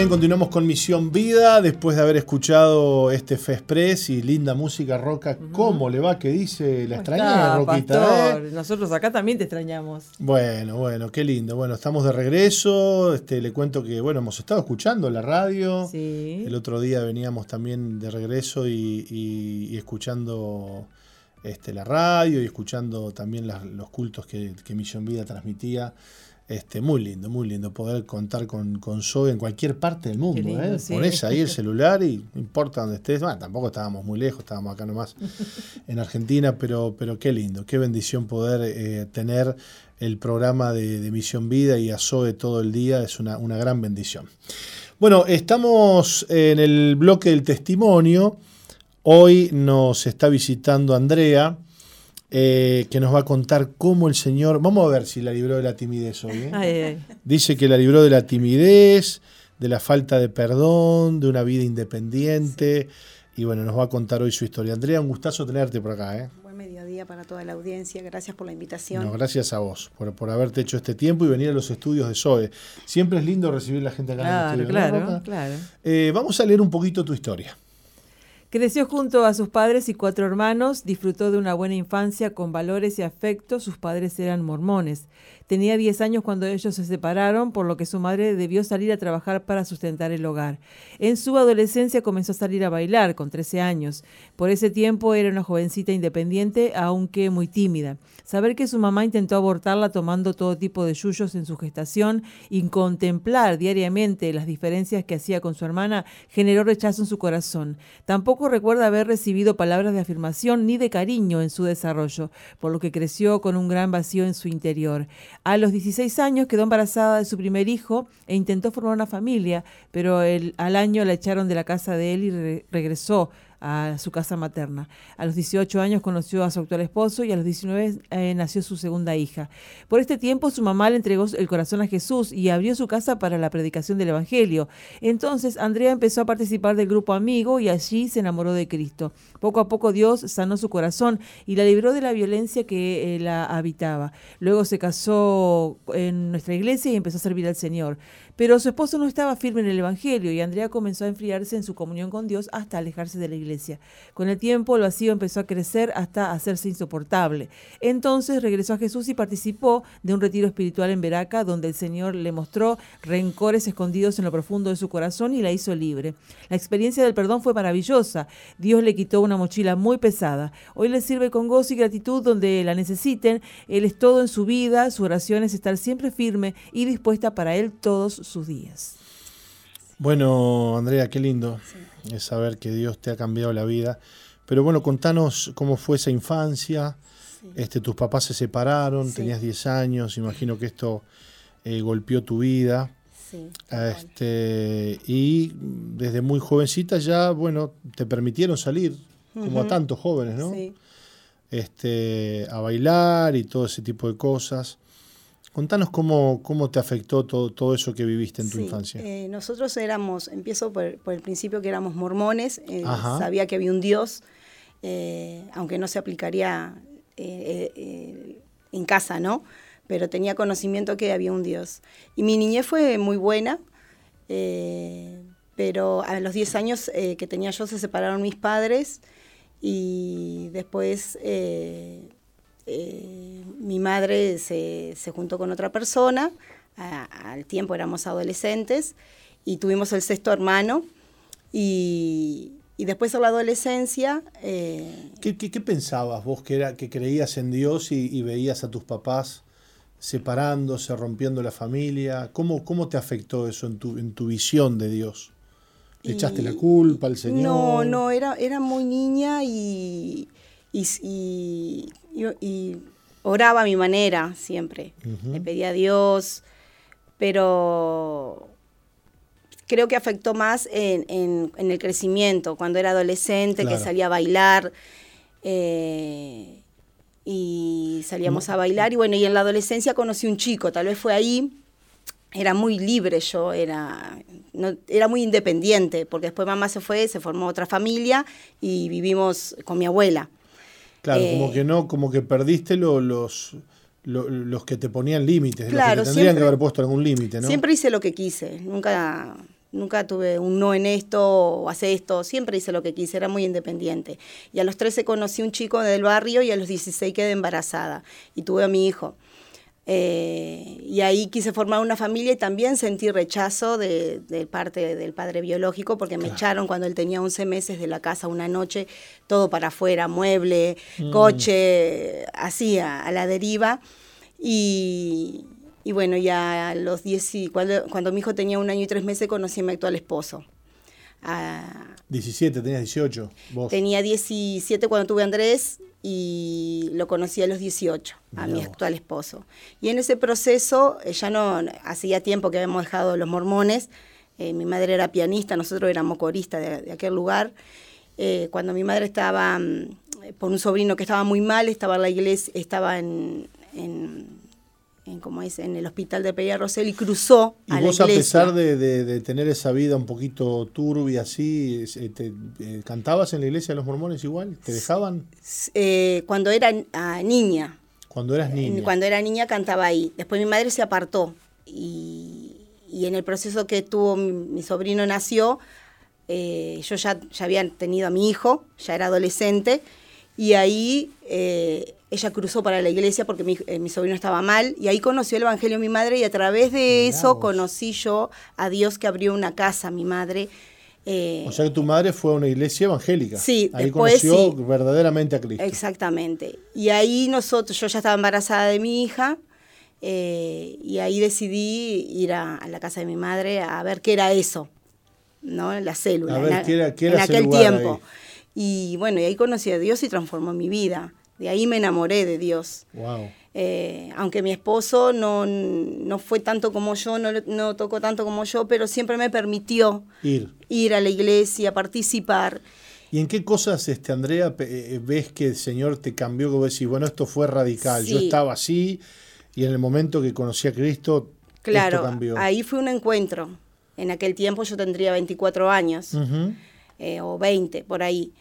Bien, continuamos con Misión Vida después de haber escuchado este Fespres y linda música roca. ¿Cómo le va? ¿Qué dice? ¿La extraña, Roquita? Eh? Nosotros acá también te extrañamos. Bueno, bueno, qué lindo. Bueno, estamos de regreso. Este, le cuento que, bueno, hemos estado escuchando la radio. Sí. El otro día veníamos también de regreso y, escuchando este, la radio y escuchando también los cultos que, que Misión Vida transmitía. Este, muy lindo, muy lindo poder contar con, con Zoe en cualquier parte del mundo. ¿eh? Ponés ahí el celular y no importa dónde estés. Bueno, tampoco estábamos muy lejos, estábamos acá nomás en Argentina, pero, pero qué lindo, qué bendición poder eh, tener el programa de, Misión Vida y a Zoe todo el día. Es una, una gran bendición. Bueno, estamos en el bloque del testimonio. Hoy nos está visitando Andrea. Eh, que nos va a contar cómo el Señor, vamos a ver si la libró de la timidez hoy. ¿eh? Dice que la libró de la timidez, de la falta de perdón, de una vida independiente. Y bueno, nos va a contar hoy su historia. Andrea, un gustazo tenerte por acá. ¿eh? Buen mediodía para toda la audiencia. Gracias por la invitación. gracias a vos por, por haberte hecho este tiempo y venir a los estudios de SOE. Siempre es lindo recibir a la gente acá en el estudio. Claro, claro. Eh, vamos a leer un poquito tu historia. Creció junto a sus padres y cuatro hermanos, disfrutó de una buena infancia con valores y afecto, sus padres eran mormones. Tenía 10 años cuando ellos se separaron, por lo que su madre debió salir a trabajar para sustentar el hogar. En su adolescencia comenzó a salir a bailar, con 13 años. Por ese tiempo era una jovencita independiente, aunque muy tímida. Saber que su mamá intentó abortarla tomando todo tipo de yuyos en su gestación y contemplar diariamente las diferencias que hacía con su hermana generó rechazo en su corazón. Tampoco recuerda haber recibido palabras de afirmación ni de cariño en su desarrollo, por lo que creció con un gran vacío en su interior. A los 16 años quedó embarazada de su primer hijo e intentó formar una familia, pero al año la echaron de la casa de él y regresó a su casa materna. A los 18 años conoció a su actual esposo y a los 19 eh, nació su segunda hija. Por este tiempo su mamá le entregó el corazón a Jesús y abrió su casa para la predicación del Evangelio. Entonces Andrea empezó a participar del grupo amigo y allí se enamoró de Cristo. Poco a poco Dios sanó su corazón y la libró de la violencia que eh, la habitaba. Luego se casó en nuestra iglesia y empezó a servir al Señor. Pero su esposo no estaba firme en el Evangelio y Andrea comenzó a enfriarse en su comunión con Dios hasta alejarse de la iglesia. Con el tiempo el vacío empezó a crecer hasta hacerse insoportable. Entonces regresó a Jesús y participó de un retiro espiritual en Veraca donde el Señor le mostró rencores escondidos en lo profundo de su corazón y la hizo libre. La experiencia del perdón fue maravillosa. Dios le quitó una mochila muy pesada. Hoy le sirve con gozo y gratitud donde la necesiten. Él es todo en su vida. Su oración es estar siempre firme y dispuesta para Él todos sus días. Bueno, Andrea, qué lindo es saber que Dios te ha cambiado la vida. Pero bueno, contanos cómo fue esa infancia. Este, tus papás se separaron, tenías 10 años, imagino que esto eh, golpeó tu vida. este, y desde muy jovencita ya, bueno, te permitieron salir, como a tantos jóvenes, ¿no? Este, a bailar y todo ese tipo de cosas. Contanos cómo, cómo te afectó todo, todo eso que viviste en tu infancia. Eh, nosotros éramos, empiezo por, el principio que éramos mormones, eh, sabía que había un Dios, eh, aunque no se aplicaría en casa, ¿no? Pero tenía conocimiento que había un Dios. Y mi niñez fue muy buena, pero a los 10 años que tenía yo se separaron mis padres y después eh, mi madre se, juntó con otra persona, al tiempo éramos adolescentes, y tuvimos el sexto hermano, y, después de la adolescencia... Eh, ¿Qué, pensabas vos que, era, que creías en Dios y, veías a tus papás separándose, rompiendo la familia? ¿Cómo, cómo te afectó eso en tu, en tu visión de Dios? ¿Le echaste la culpa al Señor? No, no, era, era muy niña y, y, y, oraba a mi manera siempre. Le pedía a Dios, pero creo que afectó más en, el crecimiento, cuando era adolescente, que salía a bailar. Eh, y salíamos a bailar y bueno, y en la adolescencia conocí un chico, tal vez fue ahí, era muy libre yo, era, no, era muy independiente, porque después mamá se fue, se formó otra familia y vivimos con mi abuela. Claro, como eh, que no, como que perdiste los, los que te ponían límites, claro, los que tendrían que haber puesto algún límite, ¿no? Siempre hice lo que quise, nunca, nunca tuve un no en esto o hace esto, siempre hice lo que quise, era muy independiente. Y a los 13 conocí un chico del barrio y a los 16 quedé embarazada y tuve a mi hijo. Eh, y ahí quise formar una familia y también sentí rechazo de, parte del padre biológico porque me echaron cuando él tenía 11 meses de la casa una noche, todo para afuera, mueble, mm. coche, así a, la deriva. Y, bueno, ya a los 10, cuando, cuando mi hijo tenía un año y tres meses conocí a mi actual esposo. 17, tenías 18. ¿vos? Tenía 17 cuando tuve a Andrés y lo conocí a los 18, a mi actual esposo. Y en ese proceso, eh, ya no, hacía tiempo que habíamos dejado los mormones, eh, mi madre era pianista, nosotros éramos coristas de, aquel lugar. Eh, cuando mi madre estaba, mm, por un sobrino que estaba muy mal, estaba en la iglesia, estaba en en, como es, en el hospital de Peña Rosel y cruzó ¿Y a vos, a pesar de, tener esa vida un poquito turbia así, eh, eh, ¿cantabas en la iglesia de los mormones igual? ¿Te dejaban? Eh, cuando era ah, niña. Cuando eras niña. Cuando era niña cantaba ahí. Después mi madre se apartó y, en el proceso que tuvo mi, sobrino nació, yo ya, ya había tenido a mi hijo, ya era adolescente, y ahí ella cruzó para la iglesia porque eh, mi, sobrino estaba mal y ahí conoció el Evangelio mi madre y a través de eso conocí yo a Dios que abrió una casa mi madre. Eh, o sea que tu madre fue a una iglesia evangélica. Sí, ahí conoció verdaderamente a Cristo. Exactamente. Y ahí nosotros, yo ya estaba embarazada de mi hija eh, y ahí decidí ir a, la casa de mi madre a ver qué era eso, ¿no? La célula. A ver, ¿qué era, qué en aquel tiempo. Y bueno, y ahí conocí a Dios y transformó mi vida. De ahí me enamoré de Dios. Wow. Eh, aunque mi esposo no, no, fue tanto como yo, no, no, tocó tanto como yo, pero siempre me permitió ir, ir a la iglesia, participar. ¿Y en qué cosas, este, Andrea, eh, ves que el Señor te cambió? Que vos decís, bueno, esto fue radical, yo estaba así y en el momento que conocí a Cristo, claro, esto cambió. ahí fue un encuentro. En aquel tiempo yo tendría 24 años, eh, o 20, por ahí.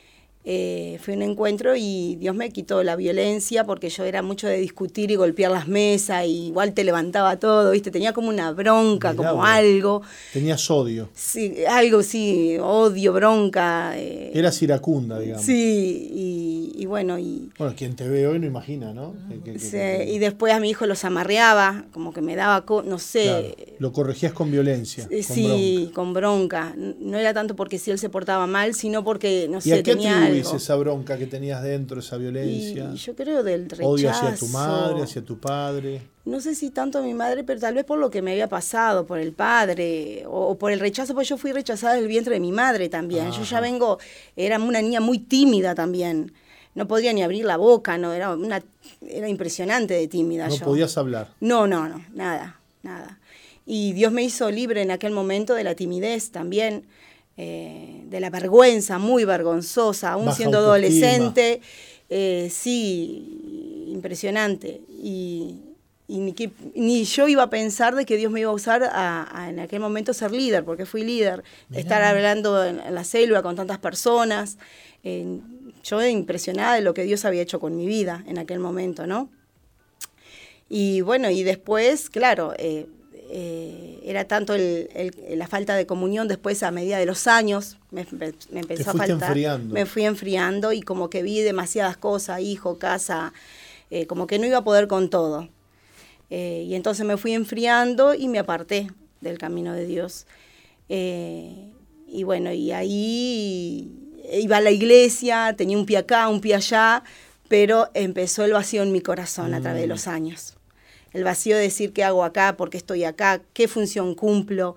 Eh, fue un encuentro y Dios me quitó la violencia porque yo era mucho de discutir y golpear las mesas y igual te levantaba todo, ¿viste? Tenía como una bronca, como algo. Tenías odio. Sí, algo, sí, odio, bronca. Eh. Eras iracunda, digamos. Sí, y, bueno. Y, bueno, quien te ve hoy no imagina, ¿no? sí, y después a mi hijo los amarreaba, como que me daba, no sé. Lo corregías con violencia. Sí, con bronca. No era tanto porque si él se portaba mal, sino porque, no sé, tenía esa bronca que tenías dentro, esa violencia? yo creo del rechazo. Odio hacia tu madre, hacia tu padre. No sé si tanto a mi madre, pero tal vez por lo que me había pasado, por el padre, o, por el rechazo, porque yo fui rechazada del vientre de mi madre también. Yo ya vengo, era una niña muy tímida también. No podía ni abrir la boca, no, era una, era impresionante de tímida. No podías hablar. No, no, no, nada, nada. Y Dios me hizo libre en aquel momento de la timidez también. Eh, de la vergüenza, muy vergonzosa, aún siendo adolescente. Eh, sí, impresionante. Y, ni, yo iba a pensar de que Dios me iba a usar a, en aquel momento ser líder, porque fui líder, estar hablando en, la célula con tantas personas. yo impresionada de lo que Dios había hecho con mi vida en aquel momento, ¿no? Y bueno, y después, claro, eh, eh, era tanto la falta de comunión después a medida de los años, me, empezó a faltar. Me fui enfriando y como que vi demasiadas cosas, hijo, casa, eh, como que no iba a poder con todo. Eh, y entonces me fui enfriando y me aparté del camino de Dios. y bueno, y ahí iba a la iglesia, tenía un pie acá, un pie allá, pero empezó el vacío en mi corazón a través de mm. los años el vacío de decir qué hago acá, por qué estoy acá, qué función cumplo.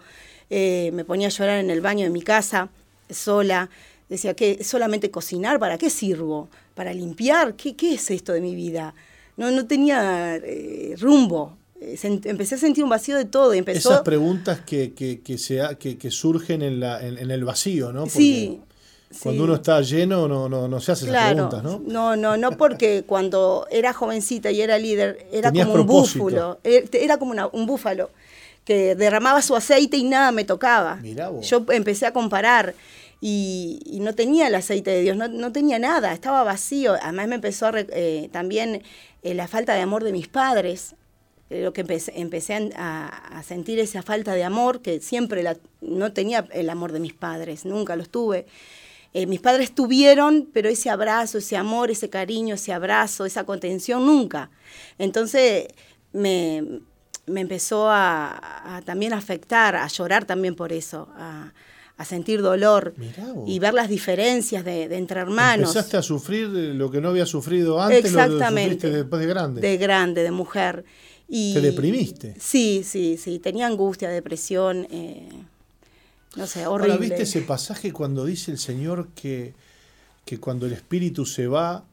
Eh, me ponía a llorar en el baño de mi casa, sola. Decía, ¿qué, ¿solamente cocinar? ¿Para qué sirvo? ¿Para limpiar? ¿Qué, qué es esto de mi vida? No, no tenía eh, rumbo. Eh, empecé a sentir un vacío de todo. Y empezó... Esas preguntas que, que, que, que, surgen en, la, en, el vacío, ¿no? sí, cuando uno está lleno no, no, no se hace esas preguntas, ¿no? No, no, no porque cuando era jovencita y era líder, era como un búfalo, eh, era como un búfalo que derramaba su aceite y nada me tocaba. Yo empecé a comparar y, no tenía el aceite de Dios, no, tenía nada, estaba vacío. Además me empezó a, eh, también eh, la falta de amor de mis padres, lo que empecé, empecé a, sentir esa falta de amor, que siempre la, no tenía el amor de mis padres, nunca los tuve. Eh, mis padres tuvieron, pero ese abrazo, ese amor, ese cariño, ese abrazo, esa contención, nunca. Entonces me, empezó a, también afectar, a llorar también por eso, a, sentir dolor y ver las diferencias de, entre hermanos. Empezaste a sufrir lo que no había sufrido antes, Exactamente, lo después de grande. De grande, de mujer. Y, ¿Te deprimiste? Sí, sí, sí, tenía angustia, depresión. Eh, no sé, horrible. Ahora, ¿viste ese pasaje cuando dice el Señor que, que cuando el espíritu se va,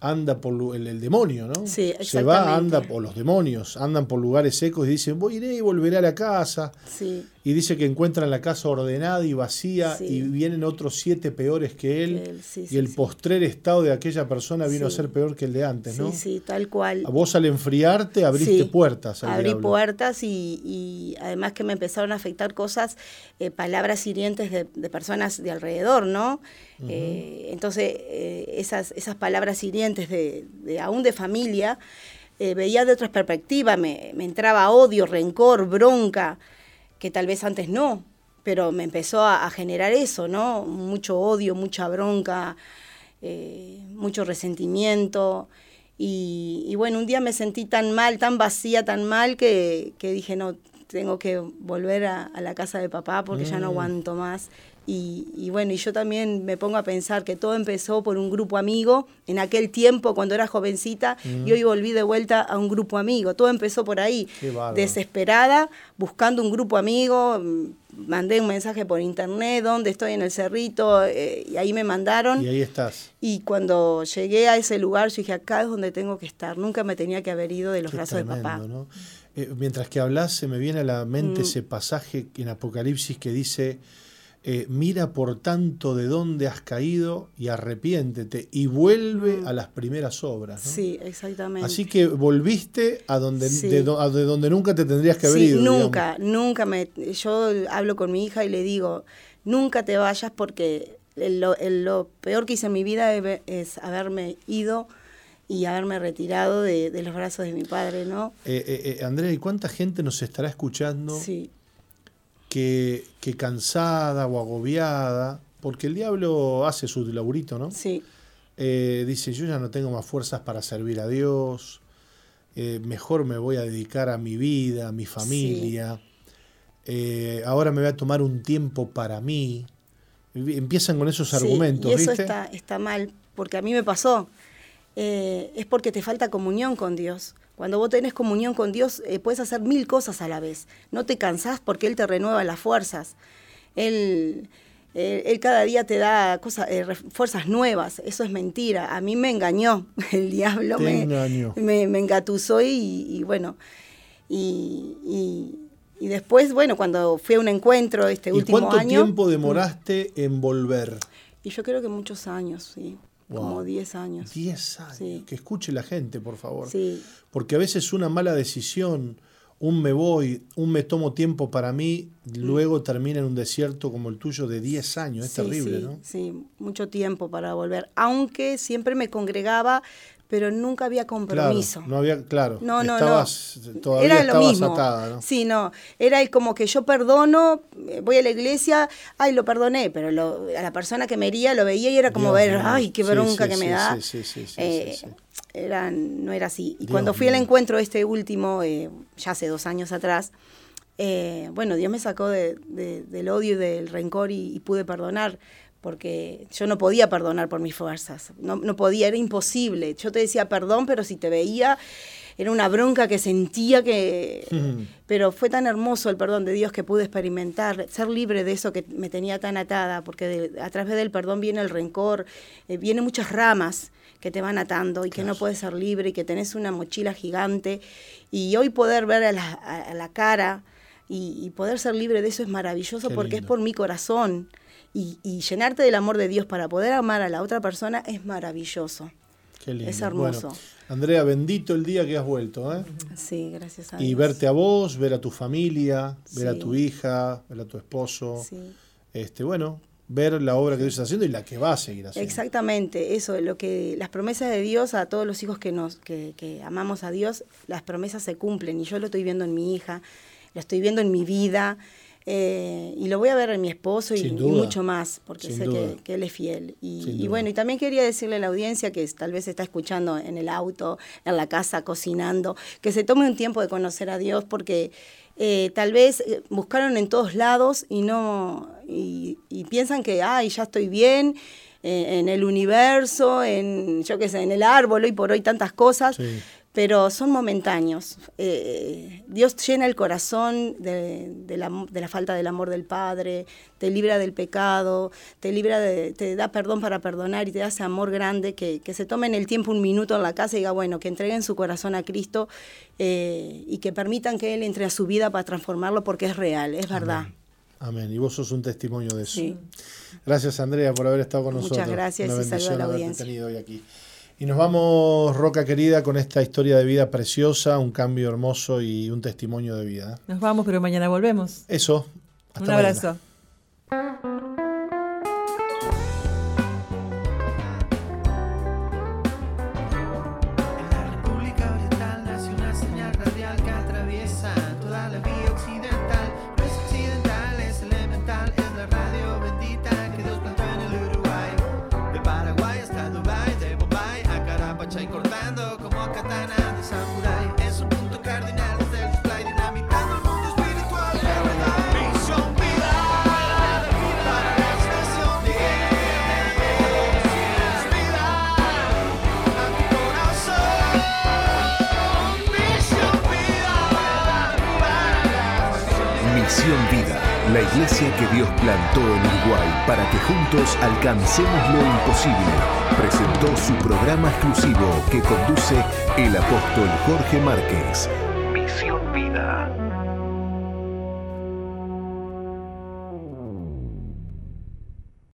anda por el, demonio, ¿no? Sí, Se va, anda, por los demonios andan por lugares secos y dicen, voy iré y volveré a la casa. Sí. Y dice que encuentran la casa ordenada y vacía y vienen otros siete peores que él. y el postrer estado de aquella persona vino a ser peor que el de antes, ¿no? Sí, sí, tal cual. Vos al enfriarte abriste puertas. Abrí puertas y, además que me empezaron a afectar cosas, eh, palabras hirientes de, personas de alrededor, ¿no? Eh, entonces, eh, esas, esas palabras hirientes de, aún de familia, veía de otras perspectivas, me, me entraba odio, rencor, bronca que tal vez antes no, pero me empezó a, generar eso, ¿no? Mucho odio, mucha bronca, eh, mucho resentimiento. Y, bueno, un día me sentí tan mal, tan vacía, tan mal, que, dije, no, tengo que volver a, la casa de papá porque ya no mm. aguanto más. Y, bueno, y yo también me pongo a pensar que todo empezó por un grupo amigo en aquel tiempo cuando era jovencita y hoy volví de vuelta a un grupo amigo. Todo empezó por ahí, desesperada, buscando un grupo amigo. Mandé un mensaje por internet, donde estoy en el cerrito, eh, y ahí me mandaron. Y ahí estás. Y cuando llegué a ese lugar, yo dije, acá es donde tengo que estar. Nunca me tenía que haber ido de los brazos de papá. Eh, mientras que hablas, se me viene a la mente mm. ese pasaje en Apocalipsis que dice eh, mira por tanto de dónde has caído y arrepiéntete y vuelve mm. a las primeras obras. Sí, exactamente. Así que volviste a donde, de, donde nunca te tendrías que haber sí, Nunca, nunca me. Yo hablo con mi hija y le digo, nunca te vayas porque lo, peor que hice en mi vida es, haberme ido y haberme retirado de, los brazos de mi padre, ¿no? Eh, eh, Andrea, ¿y cuánta gente nos estará escuchando? Sí que, cansada o agobiada, porque el diablo hace su laburito, ¿no? Sí. Eh, dice, yo ya no tengo más fuerzas para servir a Dios, eh, mejor me voy a dedicar a mi vida, a mi familia, eh, ahora me voy a tomar un tiempo para mí. Empiezan con esos argumentos. Y eso Está, está mal, porque a mí me pasó. es porque te falta comunión con Dios. Cuando vos tenés comunión con Dios, eh, puedes hacer mil cosas a la vez. No te cansás porque Él te renueva las fuerzas. Él, él cada día te da cosas, eh, fuerzas nuevas. Eso es mentira. A mí me engañó. El diablo me, me, engatusó y, bueno. Y, después, bueno, cuando fui a un encuentro este último año. ¿Cuánto tiempo demoraste en volver? Y yo creo que muchos años, sí. Como 10 años. 10 años. Que escuche la gente, por favor. Porque a veces una mala decisión, un me voy, un me tomo tiempo para mí, mm. luego termina en un desierto como el tuyo de 10 años. Es terrible, ¿no? Sí, mucho tiempo para volver. Aunque siempre me congregaba, pero nunca había compromiso. no había, claro. No, no, estabas, no. Todavía era lo mismo. Atada, ¿no? Sí, no. Era como que yo perdono, eh, voy a la iglesia, ay, lo perdoné, pero a la persona que me hería lo veía y era como ver, ay, qué bronca que me da. Sí, sí, eh, era, no era así. Y cuando fui al encuentro este último, eh, ya hace dos años atrás, bueno, Dios me sacó de, del odio y del rencor y pude perdonar porque yo no podía perdonar por mis fuerzas, no, no, podía, era imposible. Yo te decía perdón, pero si te veía, era una bronca que sentía que... Pero fue tan hermoso el perdón de Dios que pude experimentar, ser libre de eso que me tenía tan atada, porque a través del perdón viene el rencor, eh, vienen muchas ramas que te van atando y que no puedes ser libre y que tenés una mochila gigante. Y hoy poder ver a la, cara y, poder ser libre de eso es maravilloso porque es por mi corazón y, llenarte del amor de Dios para poder amar a la otra persona es maravilloso. Qué lindo. Es hermoso. Andrea, bendito el día que has vuelto. ¿eh? Sí, gracias a Dios. Y verte a vos, ver a tu familia, ver a tu hija, ver a tu esposo. Sí. Este, bueno, ver la obra que Dios está haciendo y la que va a seguir haciendo. Exactamente, eso, lo que las promesas de Dios a todos los hijos que nos que, que amamos a Dios, las promesas se cumplen y yo lo estoy viendo en mi hija, lo estoy viendo en mi vida. Eh, y lo voy a ver en mi esposo y, mucho más, porque sé que, él es fiel. Y, bueno, y también quería decirle a la audiencia que tal vez está escuchando en el auto, en la casa, cocinando, que se tome un tiempo de conocer a Dios, porque eh, tal vez eh, buscaron en todos lados y no y, piensan que, ay, ya estoy bien en el universo, en, yo qué sé, en el árbol, y por hoy tantas cosas pero son momentáneos. Eh, Dios llena el corazón de, la, falta del amor del Padre, te libra del pecado, te libra de, te da perdón para perdonar y te da ese amor grande que, se tomen el tiempo un minuto en la casa y diga, bueno, que entreguen su corazón a Cristo eh, y que permitan que Él entre a su vida para transformarlo porque es real, es verdad. Amén. Y vos sos un testimonio de eso. Gracias, Andrea, por haber estado con nosotros. Muchas gracias y saludos a la audiencia. hoy aquí. Y nos vamos, Roca querida, con esta historia de vida preciosa, un cambio hermoso y un testimonio de vida. Nos vamos, pero mañana volvemos. Eso. Hasta un abrazo. La alcancemos lo imposible, presentó su programa exclusivo que conduce el apóstol Jorge Márquez.